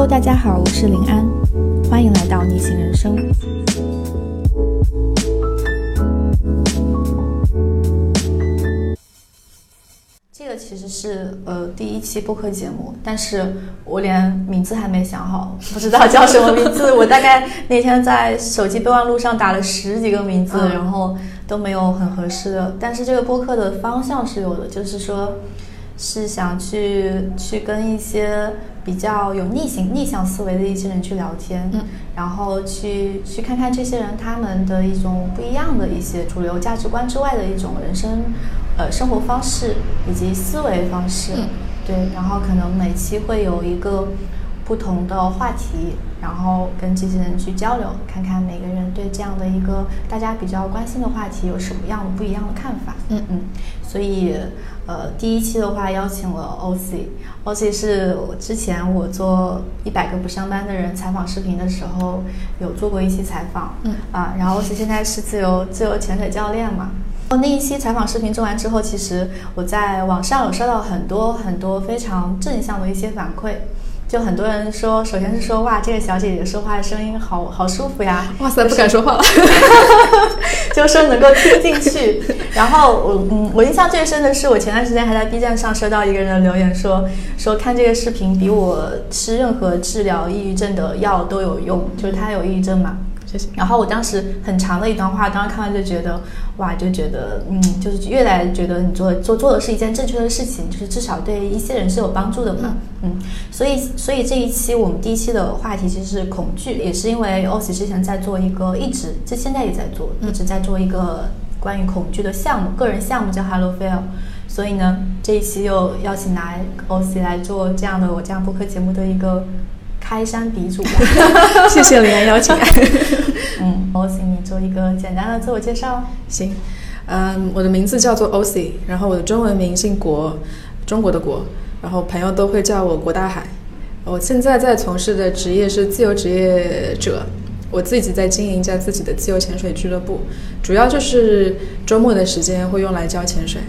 Hello，大家好，我是林安，欢迎来到逆行人生。这个其实是呃第一期播客节目，但是我连名字还没想好，不知道叫什么名字。我大概那天在手机备忘录上打了十几个名字，然后都没有很合适的。但是这个播客的方向是有的，就是说。是想去去跟一些比较有逆行逆向思维的一些人去聊天，嗯，然后去去看看这些人他们的一种不一样的一些主流价值观之外的一种人生，呃，生活方式以及思维方式，对，然后可能每期会有一个不同的话题，然后跟这些人去交流，看看每个人对这样的一个大家比较关心的话题有什么样的不一样的看法，嗯嗯，所以。呃，第一期的话邀请了 OC，OC 是我之前我做一百个不上班的人采访视频的时候有做过一期采访，嗯啊，然后 OC 现在是自由自由潜水教练嘛。那一期采访视频做完之后，其实我在网上有收到很多很多非常正向的一些反馈。就很多人说，首先是说哇，这个小姐姐说话的声音好好舒服呀！哇塞，不敢说话了，就说能够听进去。然后我嗯，我印象最深的是，我前段时间还在 B 站上收到一个人的留言，说说看这个视频比我吃任何治疗抑郁症的药都有用，就是他有抑郁症嘛。然后我当时很长的一段话，当时看完就觉得，哇，就觉得，嗯，就是越来觉得你做做做的是一件正确的事情，就是至少对一些人是有帮助的嘛，嗯，所以所以这一期我们第一期的话题其实是恐惧，也是因为 o s 之前在做一个，一直就现在也在做，一直在做一个关于恐惧的项目，个人项目叫 Hello Feel，所以呢，这一期又邀请来 o s 来做这样的我这样播客节目的一个。开山鼻祖，谢谢林安邀请。嗯，我请你做一个简单的自我介绍。行，嗯，我的名字叫做 OC，然后我的中文名姓国，中国的国，然后朋友都会叫我国大海。我现在在从事的职业是自由职业者，我自己在经营一家自己的自由潜水俱乐部，主要就是周末的时间会用来教潜水。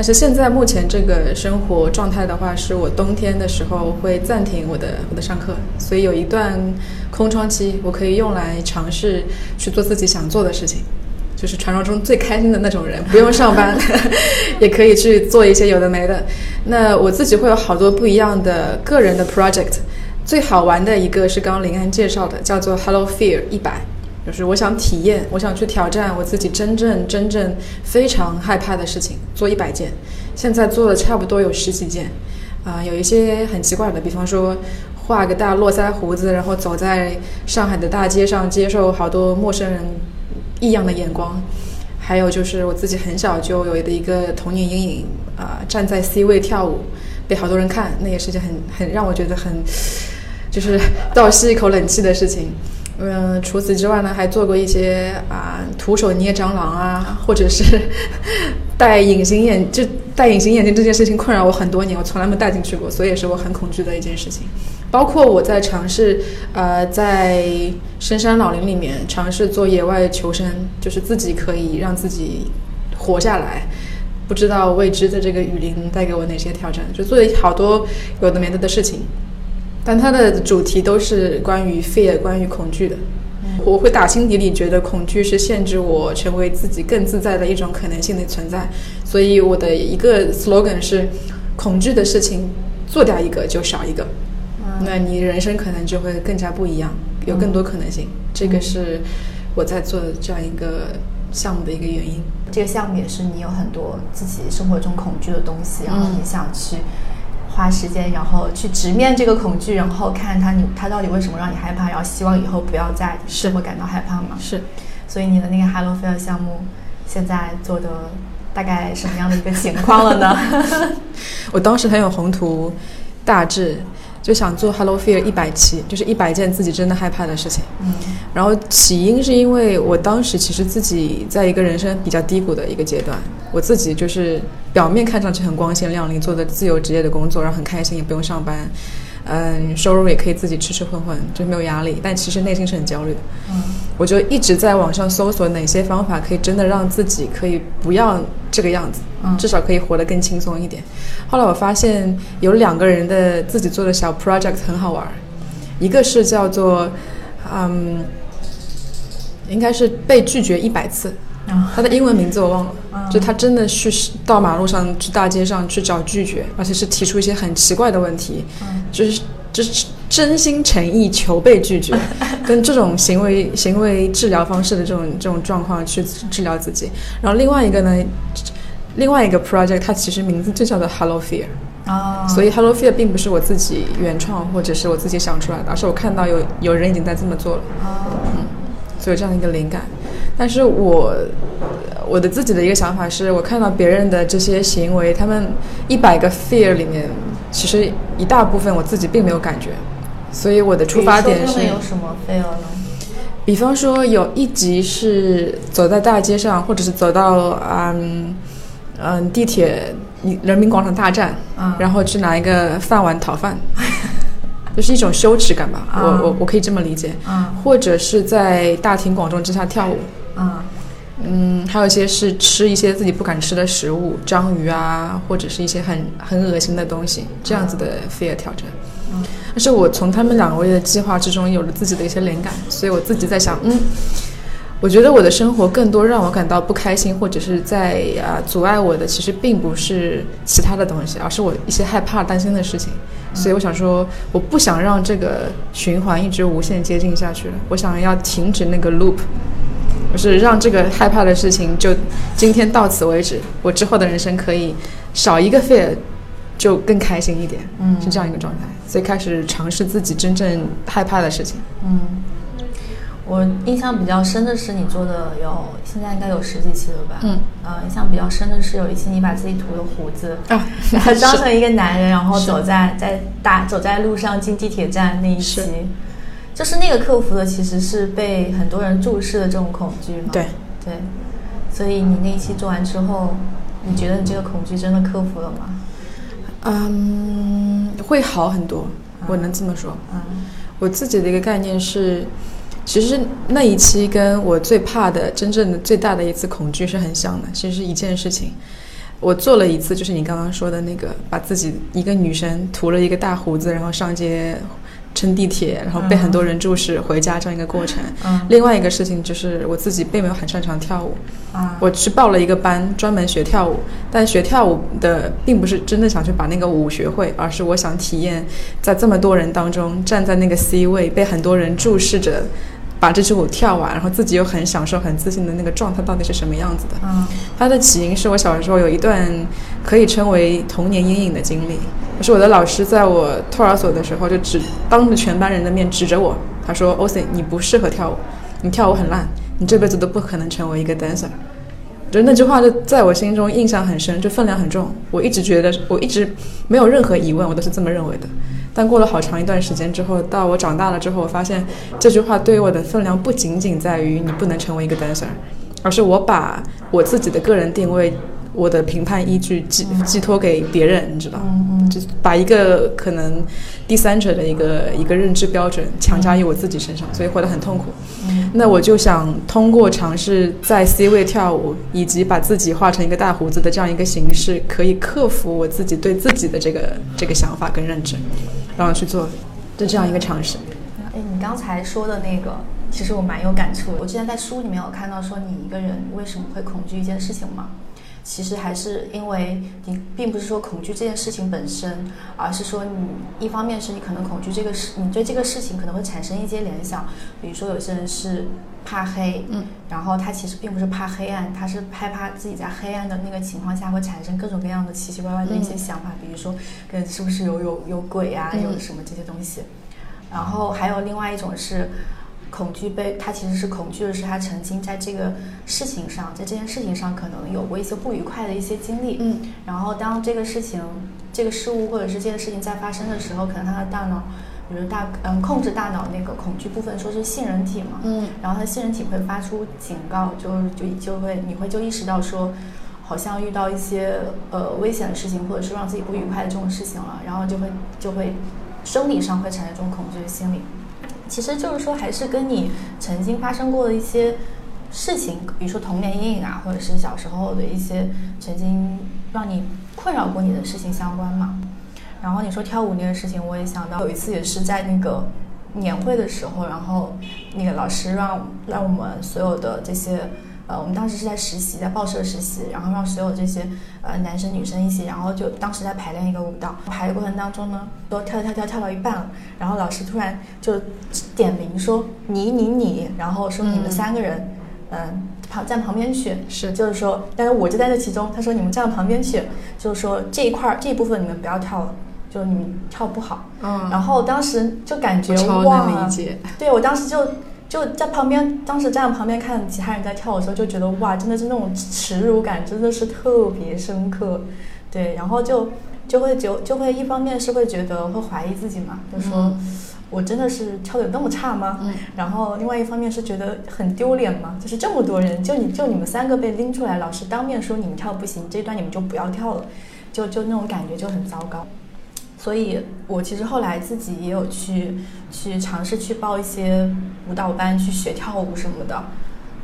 但是现在目前这个生活状态的话，是我冬天的时候会暂停我的我的上课，所以有一段空窗期，我可以用来尝试去做自己想做的事情，就是传说中最开心的那种人，不用上班，也可以去做一些有的没的。那我自己会有好多不一样的个人的 project，最好玩的一个是刚刚林安介绍的，叫做 Hello Fear 一百。就是我想体验，我想去挑战我自己真正真正非常害怕的事情，做一百件。现在做了差不多有十几件，啊，有一些很奇怪的，比方说画个大络腮胡子，然后走在上海的大街上，接受好多陌生人异样的眼光。还有就是我自己很小就有的一个童年阴影，啊，站在 C 位跳舞，被好多人看，那也是件很很让我觉得很，就是倒吸一口冷气的事情。嗯，除此之外呢，还做过一些啊，徒手捏蟑螂啊，或者是 戴隐形眼，就戴隐形眼镜这件事情困扰我很多年，我从来没戴进去过，所以也是我很恐惧的一件事情。包括我在尝试，呃，在深山老林里面尝试做野外求生，就是自己可以让自己活下来，不知道未知的这个雨林带给我哪些挑战，就做了好多有的没的的事情。但它的主题都是关于 fear，关于恐惧的。我会打心底里觉得恐惧是限制我成为自己更自在的一种可能性的存在。所以我的一个 slogan 是：恐惧的事情做掉一个就少一个，那你人生可能就会更加不一样，有更多可能性。这个是我在做这样一个项目的一个原因。这个项目也是你有很多自己生活中恐惧的东西，然后你想去。花时间，然后去直面这个恐惧，然后看他你他到底为什么让你害怕，然后希望以后不要再是会感到害怕吗？是，所以你的那个 Hello Feel 项目现在做的大概什么样的一个情况了呢？我当时很有宏图大志。就想做 Hello Fear 一百期，就是一百件自己真的害怕的事情。嗯，然后起因是因为我当时其实自己在一个人生比较低谷的一个阶段，我自己就是表面看上去很光鲜亮丽，做的自由职业的工作，然后很开心，也不用上班。嗯，收入也可以自己吃吃混混，就没有压力。但其实内心是很焦虑的。嗯，我就一直在网上搜索哪些方法可以真的让自己可以不要这个样子，至少可以活得更轻松一点。后来我发现有两个人的自己做的小 project 很好玩，一个是叫做，嗯，应该是被拒绝一百次。他的英文名字我忘了，就他真的去到马路上去大街上去找拒绝，而且是提出一些很奇怪的问题，就是就是真心诚意求被拒绝，跟这种行为行为治疗方式的这种这种状况去治疗自己。然后另外一个呢，另外一个 project 它其实名字就叫做 Hello Fear，啊，所以 Hello Fear 并不是我自己原创或者是我自己想出来的，而是我看到有有人已经在这么做了，嗯，所以这样一个灵感。但是我我的自己的一个想法是，我看到别人的这些行为，他们一百个 fear 里面，其实一大部分我自己并没有感觉，所以我的出发点是。有什么 fear 呢？比方说，有一集是走在大街上，或者是走到嗯嗯地铁人民广场大战，然后去拿一个饭碗讨饭。就是一种羞耻感吧，我我我可以这么理解，或者是在大庭广众之下跳舞，嗯，还有一些是吃一些自己不敢吃的食物，章鱼啊，或者是一些很很恶心的东西，这样子的 fear 挑战。但是我从他们两位的计划之中有了自己的一些灵感，所以我自己在想，嗯，我觉得我的生活更多让我感到不开心，或者是在啊阻碍我的，其实并不是其他的东西，而是我一些害怕、担心的事情。所以我想说，我不想让这个循环一直无限接近下去了。我想要停止那个 loop，就是让这个害怕的事情就今天到此为止。我之后的人生可以少一个 fear，就更开心一点。嗯，是这样一个状态。所以开始尝试自己真正害怕的事情。嗯。我印象比较深的是你做的有现在应该有十几期了吧？嗯，呃，印象比较深的是有一期你把自己涂了胡子啊，然后装成一个男人，然后 走在在大走在路上进地铁站那一期，就是那个克服的其实是被很多人注视的这种恐惧嘛？对对，所以你那一期做完之后，你觉得你这个恐惧真的克服了吗？嗯，会好很多，我能这么说。嗯，我自己的一个概念是。其实那一期跟我最怕的、真正的最大的一次恐惧是很像的。其实是一件事情，我做了一次，就是你刚刚说的那个，把自己一个女生涂了一个大胡子，然后上街。乘地铁，然后被很多人注视，回家这样一个过程。嗯，另外一个事情就是我自己并没有很擅长跳舞。啊，我去报了一个班，专门学跳舞。但学跳舞的并不是真的想去把那个舞学会，而是我想体验在这么多人当中站在那个 C 位，被很多人注视着。把这支舞跳完，然后自己又很享受、很自信的那个状态到底是什么样子的？嗯，它的起因是我小时候有一段可以称为童年阴影的经历。就是我的老师在我托儿所的时候，就指当着全班人的面指着我，他说：“O C，你不适合跳舞，你跳舞很烂，你这辈子都不可能成为一个 dancer。”就那句话就在我心中印象很深，就分量很重。我一直觉得，我一直没有任何疑问，我都是这么认为的。但过了好长一段时间之后，到我长大了之后，我发现这句话对于我的分量不仅仅在于你不能成为一个 dancer，而是我把我自己的个人定位。我的评判依据寄寄托给别人，你知道，就把一个可能第三者的一个一个认知标准强加于我自己身上，所以活得很痛苦。那我就想通过尝试在 C 位跳舞，以及把自己画成一个大胡子的这样一个形式，可以克服我自己对自己的这个这个想法跟认知，然后去做就这样一个尝试。哎，你刚才说的那个，其实我蛮有感触。我之前在书里面有看到说，你一个人为什么会恐惧一件事情吗？其实还是因为你并不是说恐惧这件事情本身，而是说你一方面是你可能恐惧这个事，你对这个事情可能会产生一些联想，比如说有些人是怕黑，嗯，然后他其实并不是怕黑暗，他是害怕自己在黑暗的那个情况下会产生各种各样的奇奇怪怪的一些想法，比如说跟是不是有有有鬼啊，有什么这些东西，然后还有另外一种是。恐惧被他其实是恐惧的是他曾经在这个事情上，在这件事情上可能有过一些不愉快的一些经历，嗯，然后当这个事情、这个事物或者是这件事情在发生的时候，可能他的大脑，比如大嗯控制大脑那个恐惧部分，说是杏仁体嘛，嗯，然后他杏仁体会发出警告，就就就会你会就意识到说，好像遇到一些呃危险的事情，或者是让自己不愉快的这种事情了，然后就会就会生理上会产生这种恐惧的心理。其实就是说，还是跟你曾经发生过的一些事情，比如说童年阴影啊，或者是小时候的一些曾经让你困扰过你的事情相关嘛。然后你说跳舞那个事情，我也想到有一次也是在那个年会的时候，然后那个老师让让我们所有的这些。呃，我们当时是在实习，在报社实习，然后让所有这些呃男生女生一起，然后就当时在排练一个舞蹈，排的过程当中呢，都跳跳跳跳到一半了，然后老师突然就点名说你你你，然后说你们三个人，嗯，旁站旁边去，是，就是说，但是我就在这其中，他说你们站旁边去，就是说这一块这一部分你们不要跳了，就你们跳不好，嗯，然后当时就感觉超哇对我当时就就在旁边，当时站在旁边看其他人在跳的时候，就觉得哇，真的是那种耻辱感，真的是特别深刻。对，然后就就会就就会一方面是会觉得会怀疑自己嘛，就说、我真的是跳的有那么差吗？嗯然后另外一方面是觉得很丢脸嘛，就是这么多人，就你就你们三个被拎出来，老师当面说你们跳不行，这一段你们就不要跳了，就就那种感觉就很糟糕。所以我其实后来自己也有去去尝试去报一些舞蹈班去学跳舞什么的，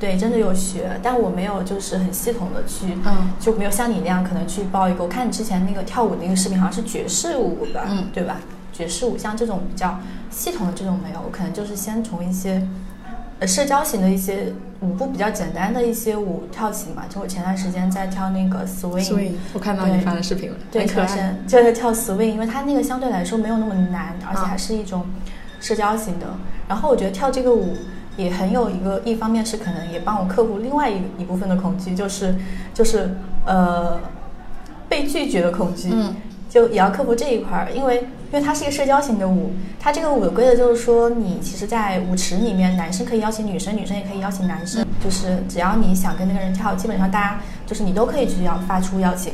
对，真的有学，但我没有就是很系统的去，嗯就没有像你那样可能去报一个。我看你之前那个跳舞的那个视频好像是爵士舞吧，嗯对吧？爵士舞像这种比较系统的这种没有，我可能就是先从一些呃社交型的一些舞步比较简单的一些舞跳起嘛。就我前段时间在跳那个 swing，, swing，我看到你发的视频了，对，很可爱，可是就是跳 swing，因为它那个相对来说没有那么难，而且啊还是一种社交型的。然后我觉得跳这个舞也很有一个，一方面是可能也帮我克服另外一一部分的恐惧，就是就是呃被拒绝的恐惧。嗯就也要克服这一块儿，因为因为它是一个社交型的舞，它这个舞的规则就是说，你其实，在舞池里面，男生可以邀请女生，女生也可以邀请男生，就是只要你想跟那个人跳，基本上大家就是你都可以去要发出邀请。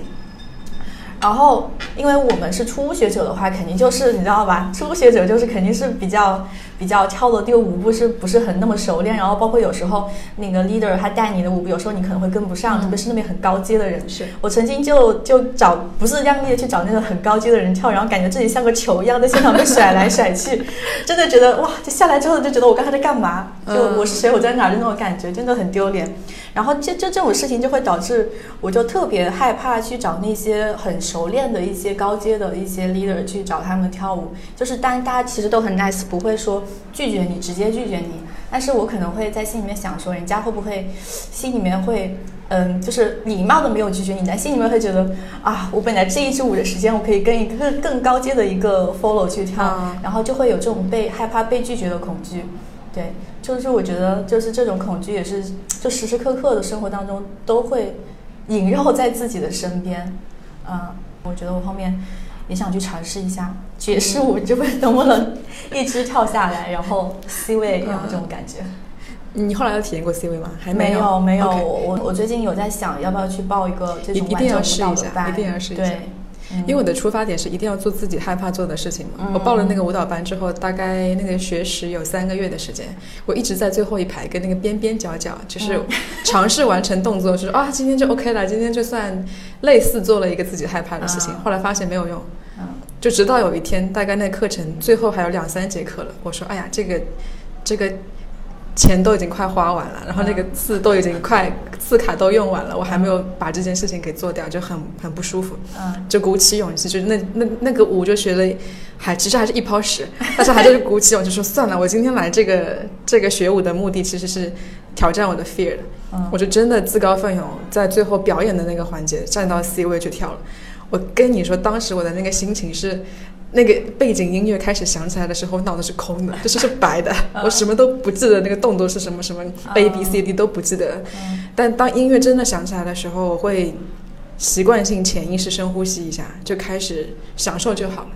然后，因为我们是初学者的话，肯定就是你知道吧？初学者就是肯定是比较比较跳的这个舞步是不是很那么熟练？然后包括有时候那个 leader 他带你的舞步，有时候你可能会跟不上，嗯特别是那边很高阶的人。是我曾经就就找不是让力的去找那种很高阶的人跳，然后感觉自己像个球一样在现场被甩来甩去，真的觉得哇！就下来之后就觉得我刚才在干嘛？就嗯我是谁？我在哪儿？就那种感觉，真的很丢脸。然后就就这种事情就会导致我就特别害怕去找那些很熟练的一些高阶的一些 leader 去找他们跳舞，就是当大家其实都很 nice，不会说拒绝你，直接拒绝你。但是我可能会在心里面想说，人家会不会心里面会，嗯，就是礼貌的没有拒绝你，但心里面会觉得啊，我本来这一支舞的时间，我可以跟一个更更高阶的一个 follow 去跳，嗯然后就会有这种被害怕被拒绝的恐惧。对，就是我觉得就是这种恐惧也是，就时时刻刻的生活当中都会萦绕在自己的身边。嗯，我觉得我后面也想去尝试一下爵士舞，就不能不能一直跳下来，然后 C 位，然后这种感觉。你后来有体验过 C 位吗？还没有，没有，我我我最近有在想要不要去报一个这种一一定要试一下舞蹈的班，一定要试一下对，嗯因为我的出发点是一定要做自己害怕做的事情嘛。嗯我报了那个舞蹈班之后，大概那个学时有三个月的时间，我一直在最后一排跟那个边边角角，就是嗯尝试完成动作，就是啊，今天就 OK 了，今天就算类似做了一个自己害怕的事情。啊后来发现没有用，嗯就直到有一天，大概那课程最后还有两三节课了，我说，哎呀，这个这个钱都已经快花完了，然后那个字都已经快字卡都用完了，我还没有把这件事情给做掉，就很很不舒服。嗯就鼓起勇气，就那那那个舞就学了，还其实还是一泡屎，但是还是鼓起勇气说算了，我今天来这个这个学舞的目的其实是挑战我的 fear 的，我就真的自告奋勇，在最后表演的那个环节站到 C 位去跳了。我跟你说，当时我的那个心情是，那个背景音乐开始响起来的时候，我脑子是空的，就是是白的，我什么都不记得，那个动作是什么什么 A B C D 都不记得。嗯但当音乐真的响起来的时候，我会习惯性潜意识深呼吸一下，就开始享受就好了。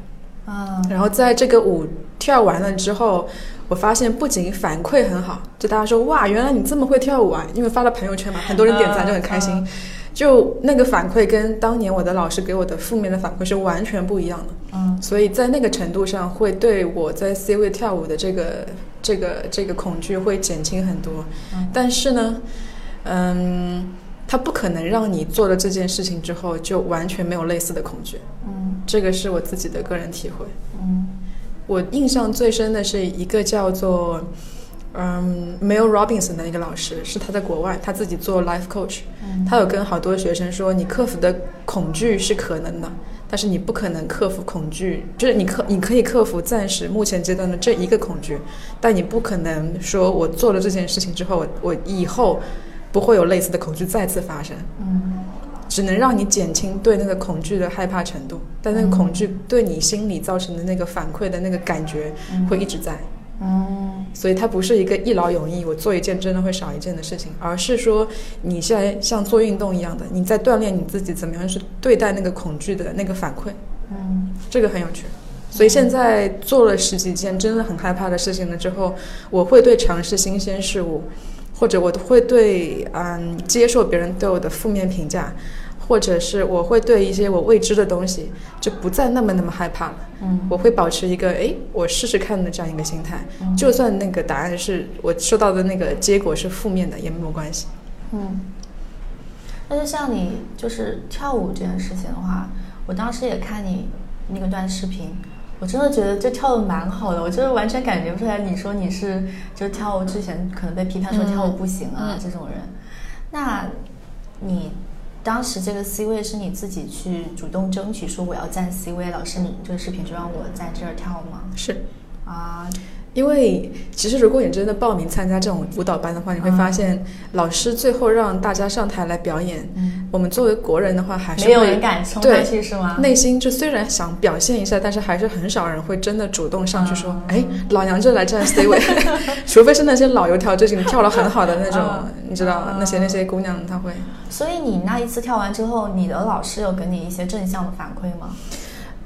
嗯然后在这个舞跳完了之后，我发现不仅反馈很好，就大家说哇，原来你这么会跳舞啊！因为发了朋友圈嘛，很多人点赞就很开心。嗯就那个反馈跟当年我的老师给我的负面的反馈是完全不一样的，嗯。所以在那个程度上会对我在 C 位跳舞的这个这个这个恐惧会减轻很多。嗯。但是呢，嗯，他不可能让你做了这件事情之后就完全没有类似的恐惧，嗯。这个是我自己的个人体会。嗯。我印象最深的是一个叫做嗯 Mel Robinson 的一个老师，是他在国外，他自己做 life coach，嗯。他有跟好多学生说，你克服的恐惧是可能的，但是你不可能克服恐惧，就是你克你可以克服暂时目前阶段的这一个恐惧，但你不可能说我做了这件事情之后，我我以后不会有类似的恐惧再次发生。嗯。只能让你减轻对那个恐惧的害怕程度，但那个恐惧对你心里造成的那个反馈的那个感觉会一直在。嗯所以它不是一个一劳永逸，我做一件真的会少一件的事情，而是说你现在像做运动一样的，你在锻炼你自己怎么样去对待那个恐惧的那个反馈，嗯这个很有趣。所以现在做了十几件真的很害怕的事情了之后，我会对尝试新鲜事物，或者我会对嗯接受别人对我的负面评价，或者是我会对一些我未知的东西就不再那么那么害怕了。嗯我会保持一个诶，我试试看的这样一个心态，就算那个答案是我收到的那个结果是负面的，也没有关系。嗯。但是像你就是跳舞这件事情的话，我当时也看你那个段视频，我真的觉得就跳的蛮好的，我就是完全感觉不出来你说你是就跳舞之前可能被批判说跳舞不行啊、嗯这种人。那你当时这个 C 位是你自己去主动争取说我要站 C 位，老师你这个视频就让我在这儿跳吗？是啊，因为其实如果你真的报名参加这种舞蹈班的话，你会发现老师最后让大家上台来表演，嗯，我们作为国人的话还是没有人敢冲对上去是吗？内心就虽然想表现一下，但是还是很少人会真的主动上去说：“嗯哎，老娘就来站 C 位。”除非是那些老油条，就已经跳了很好的那种，嗯 你知道嗯那些那些姑娘，她会。所以你那一次跳完之后，你的老师有给你一些正向的反馈吗？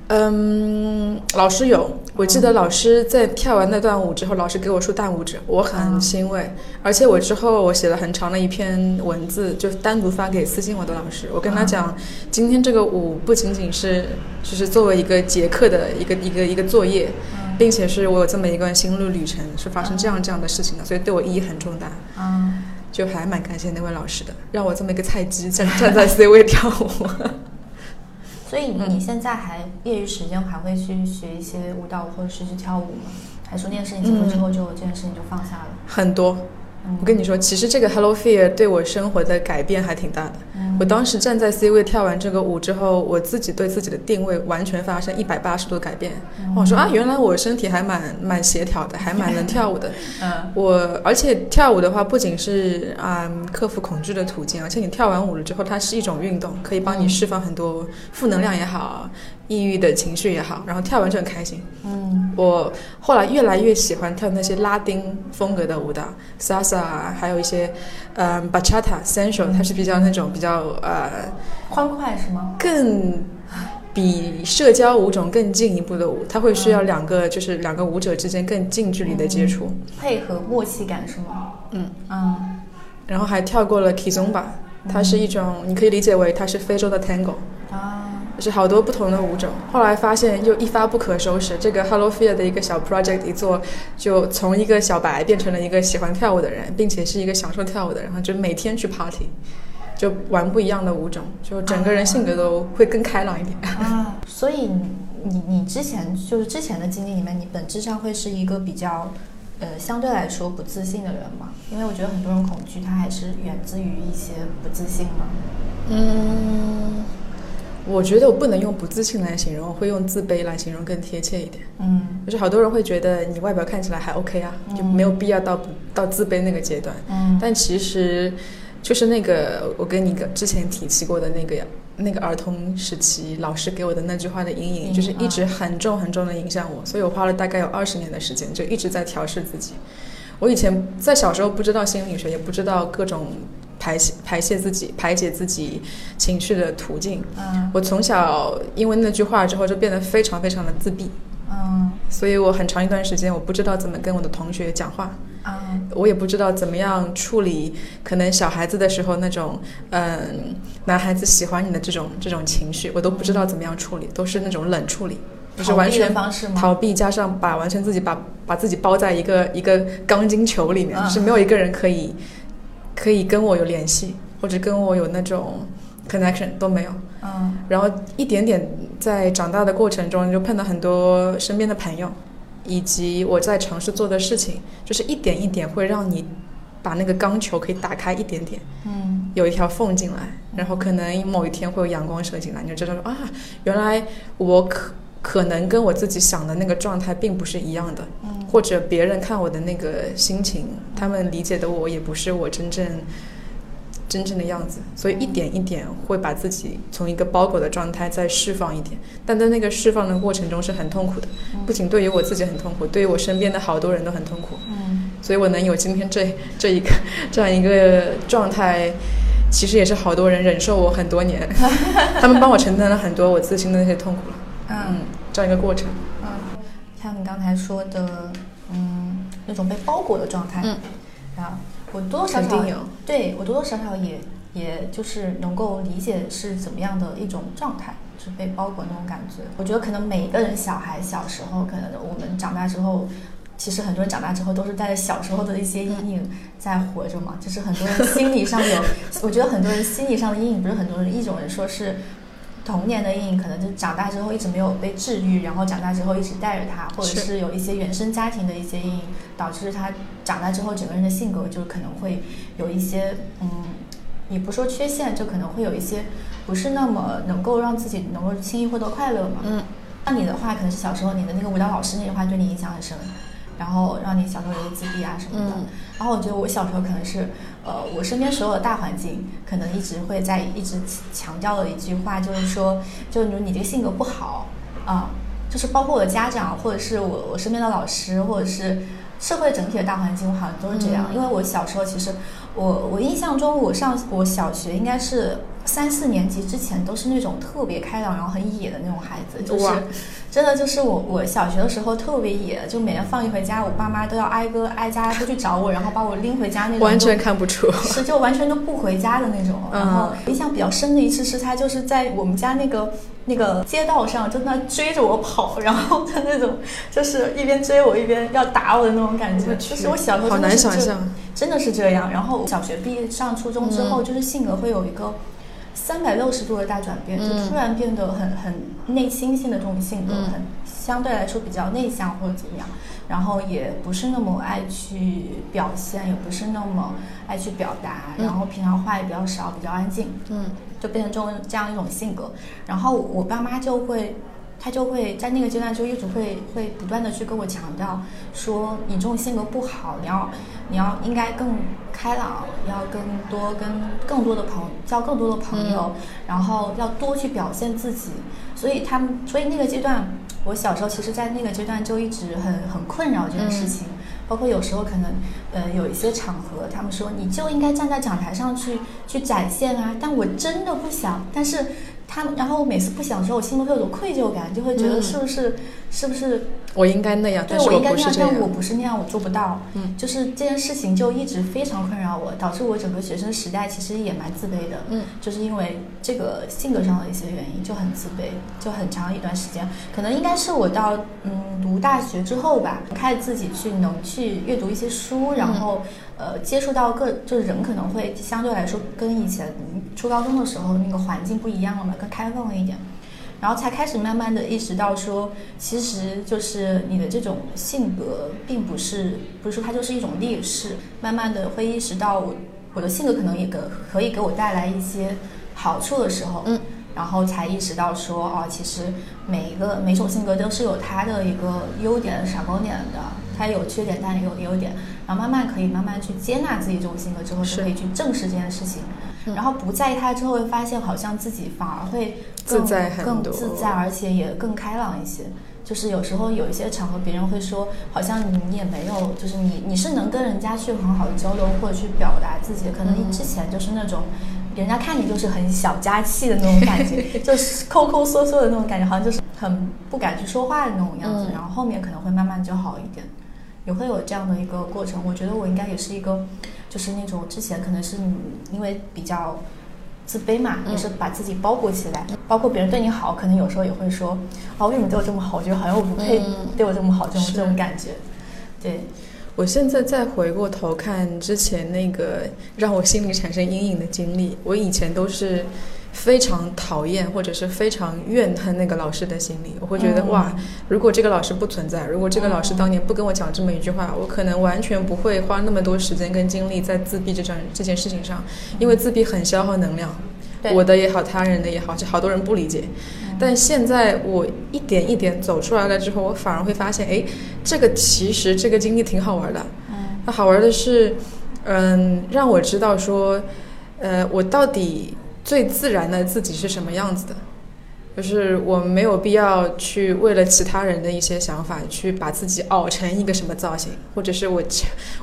嗯，老师有，我记得老师在跳完那段舞之后，老师给我竖大拇指，我很啊欣慰。而且我之后我写了很长的一篇文字，就单独发给私信我的老师，我跟他讲，今天这个舞不仅仅是就是作为一个结课的一个一个一个作业，并且是我有这么一段心路旅程，是发生这样这样的事情的，所以对我意义很重大。嗯，就还蛮感谢那位老师的，让我这么一个菜鸡站站在 C 位跳舞。所以你现在还业余时间还会去学一些舞蹈或者是去跳舞吗？还是说那件事情结束之后就、这件事情就放下了？很多。嗯我跟你说，其实这个 Hello Fear 对我生活的改变还挺大的。嗯我当时站在 C 位跳完这个舞之后，我自己对自己的定位完全发生一百八十度改变。嗯我说啊，原来我身体还蛮蛮协调的，还蛮能跳舞的。嗯我而且跳舞的话，不仅是啊、克服恐惧的途径，而且你跳完舞了之后，它是一种运动，可以帮你释放很多负能量也好，抑郁的情绪也好，然后跳完就很开心。嗯我后来越来越喜欢跳那些拉丁风格的舞蹈，salsa，还有一些呃 bachata、sensual，它是比较那种比较呃欢快是吗？更比社交舞种更进一步的舞，它会需要两个就是两个舞者之间更近距离的接触。配合默契感是吗？嗯嗯然后还跳过了 kizomba，它是一种你可以理解为它是非洲的 tango。啊就是好多不同的舞种，后来发现又一发不可收拾。这个 Hello Fear 的一个小 project 一做，就从一个小白变成了一个喜欢跳舞的人，并且是一个享受跳舞的人，然后就每天去 party，就玩不一样的舞种，就整个人性格都会更开朗一点。啊！所以你你你之前就是之前的经历里面，你本质上会是一个比较。呃，相对来说不自信的人嘛，因为我觉得很多人恐惧，它还是源自于一些不自信嘛。嗯，我觉得我不能用不自信来形容，我会用自卑来形容更贴切一点。嗯就是好多人会觉得你外表看起来还 OK 啊，就没有必要到不到自卑那个阶段。嗯但其实，就是那个我跟你个之前提起过的那个那个儿童时期老师给我的那句话的阴影，嗯就是一直很重很重的影响我，所以我花了大概有二十年的时间，就一直在调试自己。我以前在小时候不知道心理学，也不知道各种排泄排泄自己、排解自己情绪的途径。嗯我从小因为那句话之后就变得非常非常的自闭，嗯所以我很长一段时间我不知道怎么跟我的同学讲话。嗯我也不知道怎么样处理可能小孩子的时候那种，嗯，男孩子喜欢你的这种这种情绪，我都不知道怎么样处理，都是那种冷处理，就是完全？逃避，加上把完全自己把把自己包在一个一个钢筋球里面，嗯就是没有一个人可以可以跟我有联系，或者跟我有那种 connection 都没有。嗯然后一点点在长大的过程中，就碰到很多身边的朋友，以及我在尝试做的事情，就是一点一点会让你把那个钢球可以打开一点点，嗯有一条缝进来，然后可能某一天会有阳光射进来，你就知道说啊，原来我可可能跟我自己想的那个状态并不是一样的，嗯。或者别人看我的那个心情，他们理解的我也不是我真正真正的样子，所以一点一点会把自己从一个包裹的状态再释放一点，但在那个释放的过程中是很痛苦的，不仅对于我自己很痛苦，对于我身边的好多人都很痛苦。嗯。所以我能有今天这这一个这样一个状态，其实也是好多人忍受我很多年，他们帮我承担了很多我自身的那些痛苦了。嗯这样一个过程。嗯，像你刚才说的，嗯，那种被包裹的状态，嗯，啊，我多多少少有对我多多少少也也就是能够理解是怎么样的一种状态，就是被包裹那种感觉。我觉得可能每个人小孩小时候，可能我们长大之后。其实很多人长大之后都是带着小时候的一些阴影在活着嘛，就是很多人心理上有，我觉得很多人心理上的阴影不是很多人，一种人说是童年的阴影，可能就长大之后一直没有被治愈，然后长大之后一直带着他，或者是是。有一些原生家庭的一些阴影，导致他长大之后整个人的性格就可能会有一些嗯，也不说缺陷，就可能会有一些不是那么能够让自己能够轻易获得快乐嘛。嗯，那你的话，可能是小时候你的那个舞蹈老师那句话对你影响很深，然后让你小时候有些自闭啊什么的。嗯然后我觉得我小时候可能是，呃，我身边所有的大环境可能一直会在一直强调的一句话，就是说，就是你这个性格不好啊、就是包括我的家长，或者是我我身边的老师，或者是社会整体的大环境，好像都是这样。嗯因为我小时候其实，我我印象中我上我小学应该是三四年级之前都是那种特别开朗，然后很野的那种孩子，就是真的就是我我小学的时候特别野，就每天放学回家，我爸妈都要挨个挨家都去找我，然后把我拎回家那种，完全看不出。是就完全都不回家的那种。嗯然后印象比较深的一次是他就是在我们家那个那个街道上，就那追着我跑，然后他那种就是一边追我一边要打我的那种感觉。就是我小时候好真的是这难想象。真的是这样。然后小学毕业上初中之后，就是性格会有一个三百六十度的大转变，就嗯突然变得很很内心性的这种性格，嗯很相对来说比较内向或者怎么样。然后也不是那么爱去表现，也不是那么爱去表达，嗯然后平常话也比较少，比较安静。嗯就变成这种这样一种性格。然后我爸妈就会，他就会在那个阶段就一直会会不断的去跟我强调，说你这种性格不好，你要你要应该更开朗，要更多跟更多的朋交更多的朋友，然后要多去表现自己。所以他们，所以那个阶段，我小时候其实，在那个阶段就一直很很困扰这件事情。包括有时候可能，呃，有一些场合，他们说你就应该站在讲台上去去展现啊，但我真的不想。但是他们，然后我每次不想的时候，我心里会有种愧疚感，就会觉得嗯是不是、是不是我应该那样，对我应该那样，但我。不是那样，我做不到。嗯，就是这件事情就一直非常困扰我，导致我整个学生时代其实也蛮自卑的。嗯，就是因为这个性格上的一些原因，就很自卑，就很长一段时间。可能应该是我到嗯读大学之后吧，开始自己去能去阅读一些书，然后、呃接触到各就是人可能会相对来说跟以前初高中的时候那个环境不一样了嘛，更开放了一点。然后才开始慢慢的意识到说，其实就是你的这种性格，并不是不是说它就是一种劣势。慢慢的会意识到我我的性格可能也给可以给我带来一些好处的时候，嗯，然后才意识到说，哦，其实每一个每种性格都是有它的一个优点、闪光点的，它有缺点，但也有优点。然后慢慢可以慢慢去接纳自己这种性格之后，是就可以去正视这件事情。嗯然后不在意它之后，会发现好像自己反而会更自在更自在，而且也更开朗一些。就是有时候有一些场合，别人会说，好像你也没有，就是你你是能跟人家去很好的交流或者去表达自己，可能你之前就是那种。人家看你就是很小家气的那种感觉，就是抠抠缩缩的那种感觉，好像就是很不敢去说话的那种样子。嗯然后后面可能会慢慢就好一点，也会有这样的一个过程。我觉得我应该也是一个，就是那种之前可能是因为比较自卑嘛，嗯也是把自己包裹起来，包括别人对你好，可能有时候也会说，啊，为什么对我这么好？我觉得好像我不配嗯对我这么好，这种是这种感觉。对，我现在再回过头看之前那个让我心里产生阴影的经历，我以前都是非常讨厌或者是非常怨恨那个老师的心理，我会觉得、嗯。哇，如果这个老师不存在，如果这个老师嗯当年不跟我讲这么一句话，我可能完全不会花那么多时间跟精力在自闭这件 这件事情上，因为自闭很消耗能量。我的也好，他人的也好，就好多人不理解。但现在我一点一点走出来了之后，我反而会发现，哎，这个其实这个经历挺好玩的。嗯。那好玩的是，嗯，让我知道说，呃，我到底最自然的自己是什么样子的。就是我没有必要去为了其他人的一些想法去把自己熬成一个什么造型，或者是我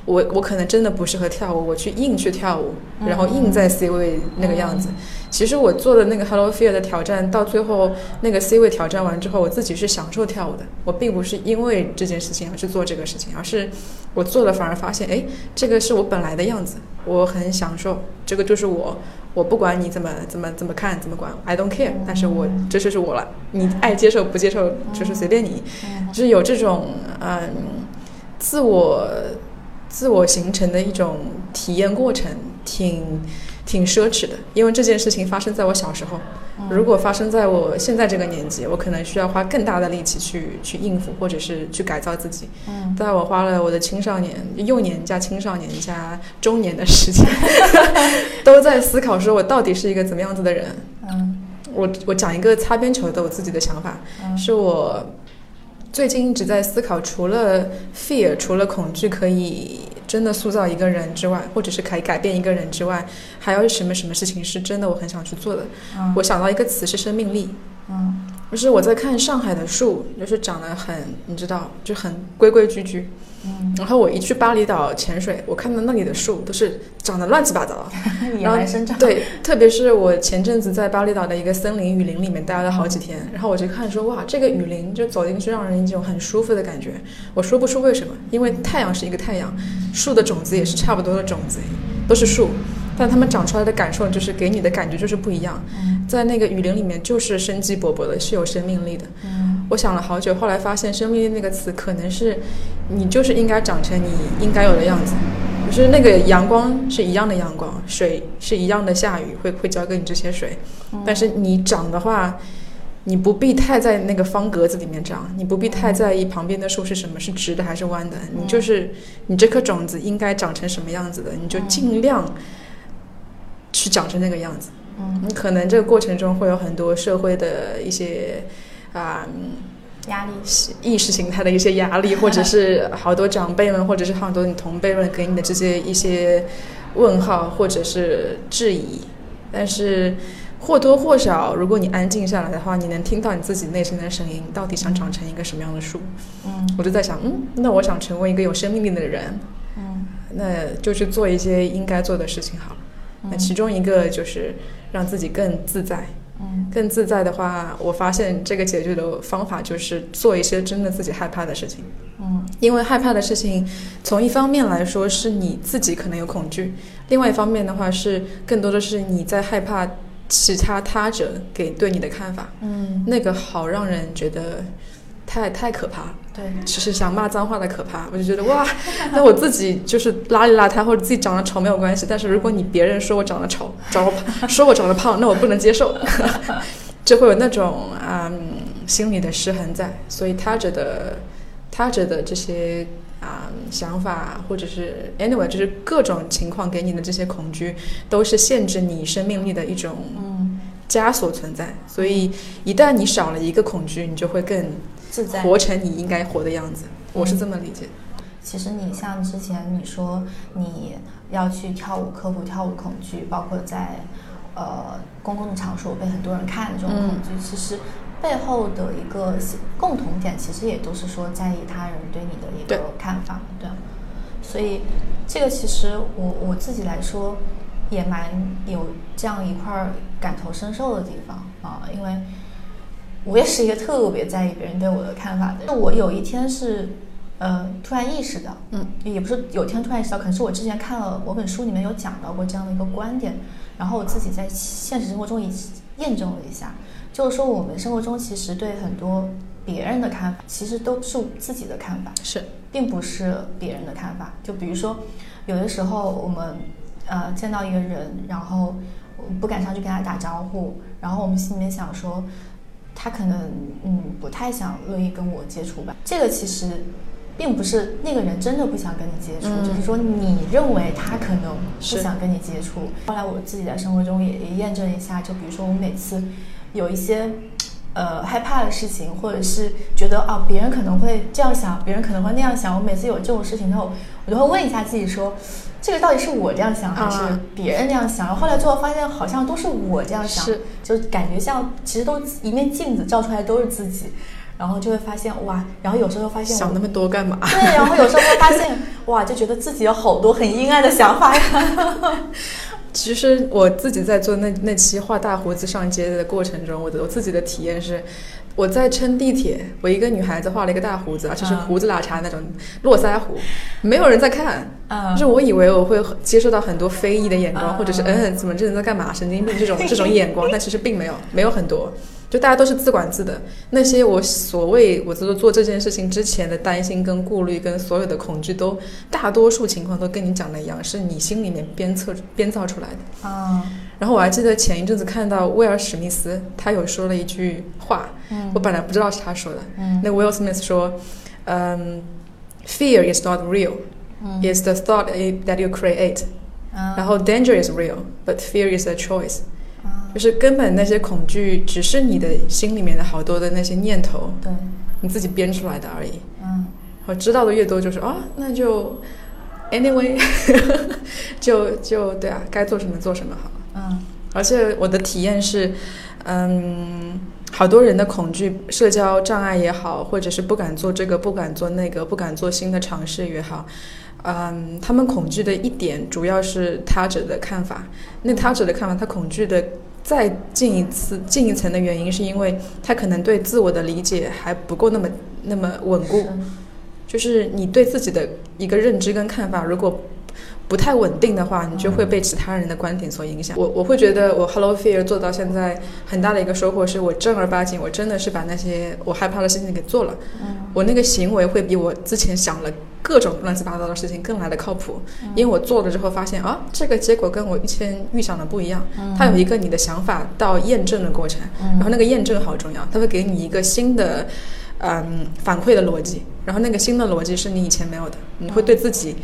我我可能真的不适合跳舞，我去硬去跳舞，然后硬在 C 位那个样子。其实我做的那个 Hello Fear 的挑战，到最后那个 C 位挑战完之后，我自己是享受跳舞的，我并不是因为这件事情而去做这个事情，而是我做了反而发现，哎，这个是我本来的样子，我很享受，这个就是我。我不管你怎么怎么怎么看怎么管，I don't care。但是我这就是我了，你爱接受不接受就是随便你。就是有这种嗯自我自我形成的一种体验过程，挺挺奢侈的。因为这件事情发生在我小时候，如果发生在我现在这个年纪，我可能需要花更大的力气去去应付，或者是去改造自己。嗯，但我花了我的青少年、幼年加青少年加中年的时间，都在思考说我到底是一个怎么样子的人。嗯，我我讲一个擦边球的我自己的想法，嗯是我最近一直在思考，除了 fear，除了恐惧可以真的塑造一个人之外，或者是可以改变一个人之外，还有什么什么事情是真的我很想去做的？嗯我想到一个词是生命力。嗯就是我在看上海的树，就是长得很，你知道，就很规规矩矩。嗯，然后我一去巴厘岛潜水，我看到那里的树都是长得乱七八糟。野蛮生长。对，特别是我前阵子在巴厘岛的一个森林雨林里面待了好几天，然后我就看说，哇，这个雨林就走进去让人一种很舒服的感觉。我说不出为什么，因为太阳是一个太阳，树的种子也是差不多的种子，都是树，但它们长出来的感受就是给你的感觉就是不一样。嗯在那个雨林里面就是生机勃勃的，是有生命力的。嗯我想了好久，后来发现“生命力”那个词可能是你就是应该长成你应该有的样子，就是那个阳光是一样的阳光，水是一样的下雨，会会浇给你这些水，但是你长的话。你不必太在那个方格子里面长，你不必太在意旁边的树是什么，是直的还是弯的。你就是你这颗种子应该长成什么样子的，你就尽量去长成那个样子。嗯，你可能这个过程中会有很多社会的一些啊、压力。意识形态的一些压力，或者是 好多长辈们，或者是好多你同辈们给你的这些一些问号或者是质疑，但是或多或少，如果你安静下来的话，你能听到你自己内心的声音，到底想长成一个什么样的树？嗯我就在想，嗯，那我想成为一个有生命力的人，嗯那就去做一些应该做的事情好了。那其中一个就是让自己更自在。嗯更自在的话，我发现这个解决的方法就是做一些真的自己害怕的事情。嗯因为害怕的事情，从一方面来说是你自己可能有恐惧，另外一方面的话是更多的是你在害怕其他他者给对你的看法，嗯，那个好让人觉得太太可怕了。对，就是想骂脏话的可怕，我就觉得哇，那我自己就是邋里邋遢或者自己长得丑没有关系，但是如果你别人说我长得丑，长得胖，说我长得胖，那我不能接受，就会有那种啊、嗯、心理的失衡在，所以他者的他者的这些啊、想法或者是 anyway 就是各种情况给你的这些恐惧，都是限制你生命力的一种嗯，枷锁存在，所以一旦你少了一个恐惧，你就会更自在。活成你应该活的样子，我是这么理解。其实你像之前你说你要去跳舞克服跳舞恐惧，包括在呃公共场所被很多人看这种恐惧，其实背后的一个共同点，其实也都是说在意他人对你的一个看法，对。所以这个其实我我自己来说也蛮有这样一块儿感同身受的地方啊，因为我也是一个特别在意别人对我的看法的人。我有一天是。呃，突然意识到，嗯，也不是有天突然意识到，可能是我之前看了某本书里面有讲到过这样的一个观点，然后我自己在现实生活中也验证了一下，就是说我们生活中其实对很多别人的看法，其实都是自己的看法，是，并不是别人的看法。就比如说，有的时候我们呃见到一个人，然后我不敢上去跟他打招呼，然后我们心里面想说。他可能嗯不太想乐意跟我接触吧，这个其实并不是那个人真的不想跟你接触，嗯就是说你认为他可能不是想跟你接触。后来我自己在生活中也也验证一下，就比如说我每次有一些。呃，害怕的事情，或者是觉得啊，别人可能会这样想，别人可能会那样想。我每次有这种事情之后，我就会问一下自己说，这个到底是我这样想，还是啊别人那样想？然后后来最后发现，好像都是我这样想，是就感觉像其实都一面镜子照出来都是自己，然后就会发现哇，然后有时候又发现想那么多干嘛？对，然后有时候会发现哇，就觉得自己有好多很阴暗的想法呀。其实我自己在做那那期画大胡子上街的过程中，我的我自己的体验是，我在乘地铁，我一个女孩子画了一个大胡子，而且是嗯。胡子拉碴那种络腮胡，没有人在看，嗯。就是我以为我会接受到很多非议的眼光，嗯。或者是嗯怎么这人在干嘛，神经病这种这种眼光，但其实并没有，没有很多。就大家都是自管自的，那些我所谓我做做这件事情之前的担心跟顾虑跟所有的恐惧都，大多数情况都跟你讲的一样，是你心里面鞭策编造出来的。啊，然后我还记得前一阵子看到威尔史密斯，他有说了一句话，嗯我本来不知道是他说的。嗯那 Will Smith 说，嗯，Fear is not real, 嗯 it's the thought that you create. 嗯然后 danger is real, but fear is a choice. 啊就是根本那些恐惧只是你的心里面的好多的那些念头，对，你自己编出来的而已。嗯我知道的越多，就是啊，那就 anyway，就就对啊，该做什么做什么好。嗯而且我的体验是，嗯，好多人的恐惧、社交障碍也好，或者是不敢做这个、不敢做那个、不敢做新的尝试也好，嗯，他们恐惧的一点主要是他者的看法。那他者的看法，他恐惧的再进一次、进一层的原因，是因为他可能对自我的理解还不够那么那么稳固。就是你对自己的一个认知跟看法，如果不太稳定的话，你就会被其他人的观点所影响。我我会觉得我 Hello Fear 做到现在很大的一个收获是我正儿八经，我真的是把那些我害怕的事情给做了。嗯我那个行为会比我之前想了各种乱七八糟的事情更来的靠谱，因为我做了之后发现啊，这个结果跟我以前预想的不一样。它有一个你的想法到验证的过程，然后那个验证好重要，它会给你一个新的。嗯，反馈的逻辑，然后那个新的逻辑是你以前没有的，你会对自己，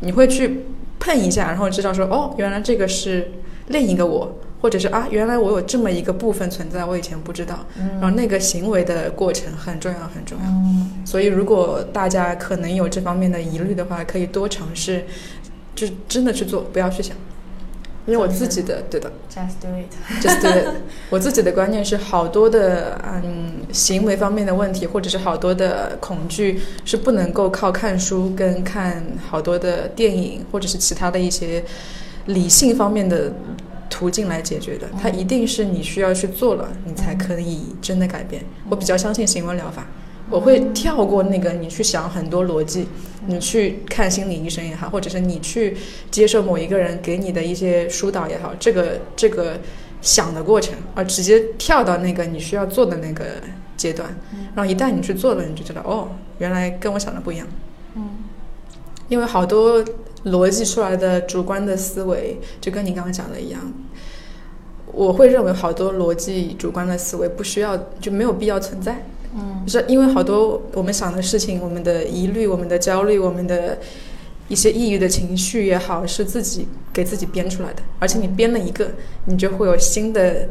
你会去碰一下，然后知道说，哦，原来这个是另一个我，或者是啊，原来我有这么一个部分存在，我以前不知道。然后那个行为的过程很重要，很重要。嗯所以如果大家可能有这方面的疑虑的话，可以多尝试，就真的去做，不要去想。因为我自己的，对的。，just do it。just do it。我自己的观念是，好多的嗯行为方面的问题，或者是好多的恐惧，是不能够靠看书跟看好多的电影，或者是其他的一些理性方面的途径来解决的。它一定是你需要去做了，你才可以真的改变。我比较相信行为疗法。我会跳过那个，你去想很多逻辑，你去看心理医生也好，或者是你去接受某一个人给你的一些疏导也好，这个这个想的过程，而直接跳到那个你需要做的那个阶段，然后一旦你去做了，你就知道哦，原来跟我想的不一样。嗯因为好多逻辑出来的主观的思维，就跟你刚刚讲的一样，我会认为好多逻辑主观的思维不需要，就没有必要存在。嗯就是因为好多我们想的事情，我们的疑虑、我们的焦虑、我们的一些抑郁的情绪也好，是自己给自己编出来的。而且你编了一个，你就会有新的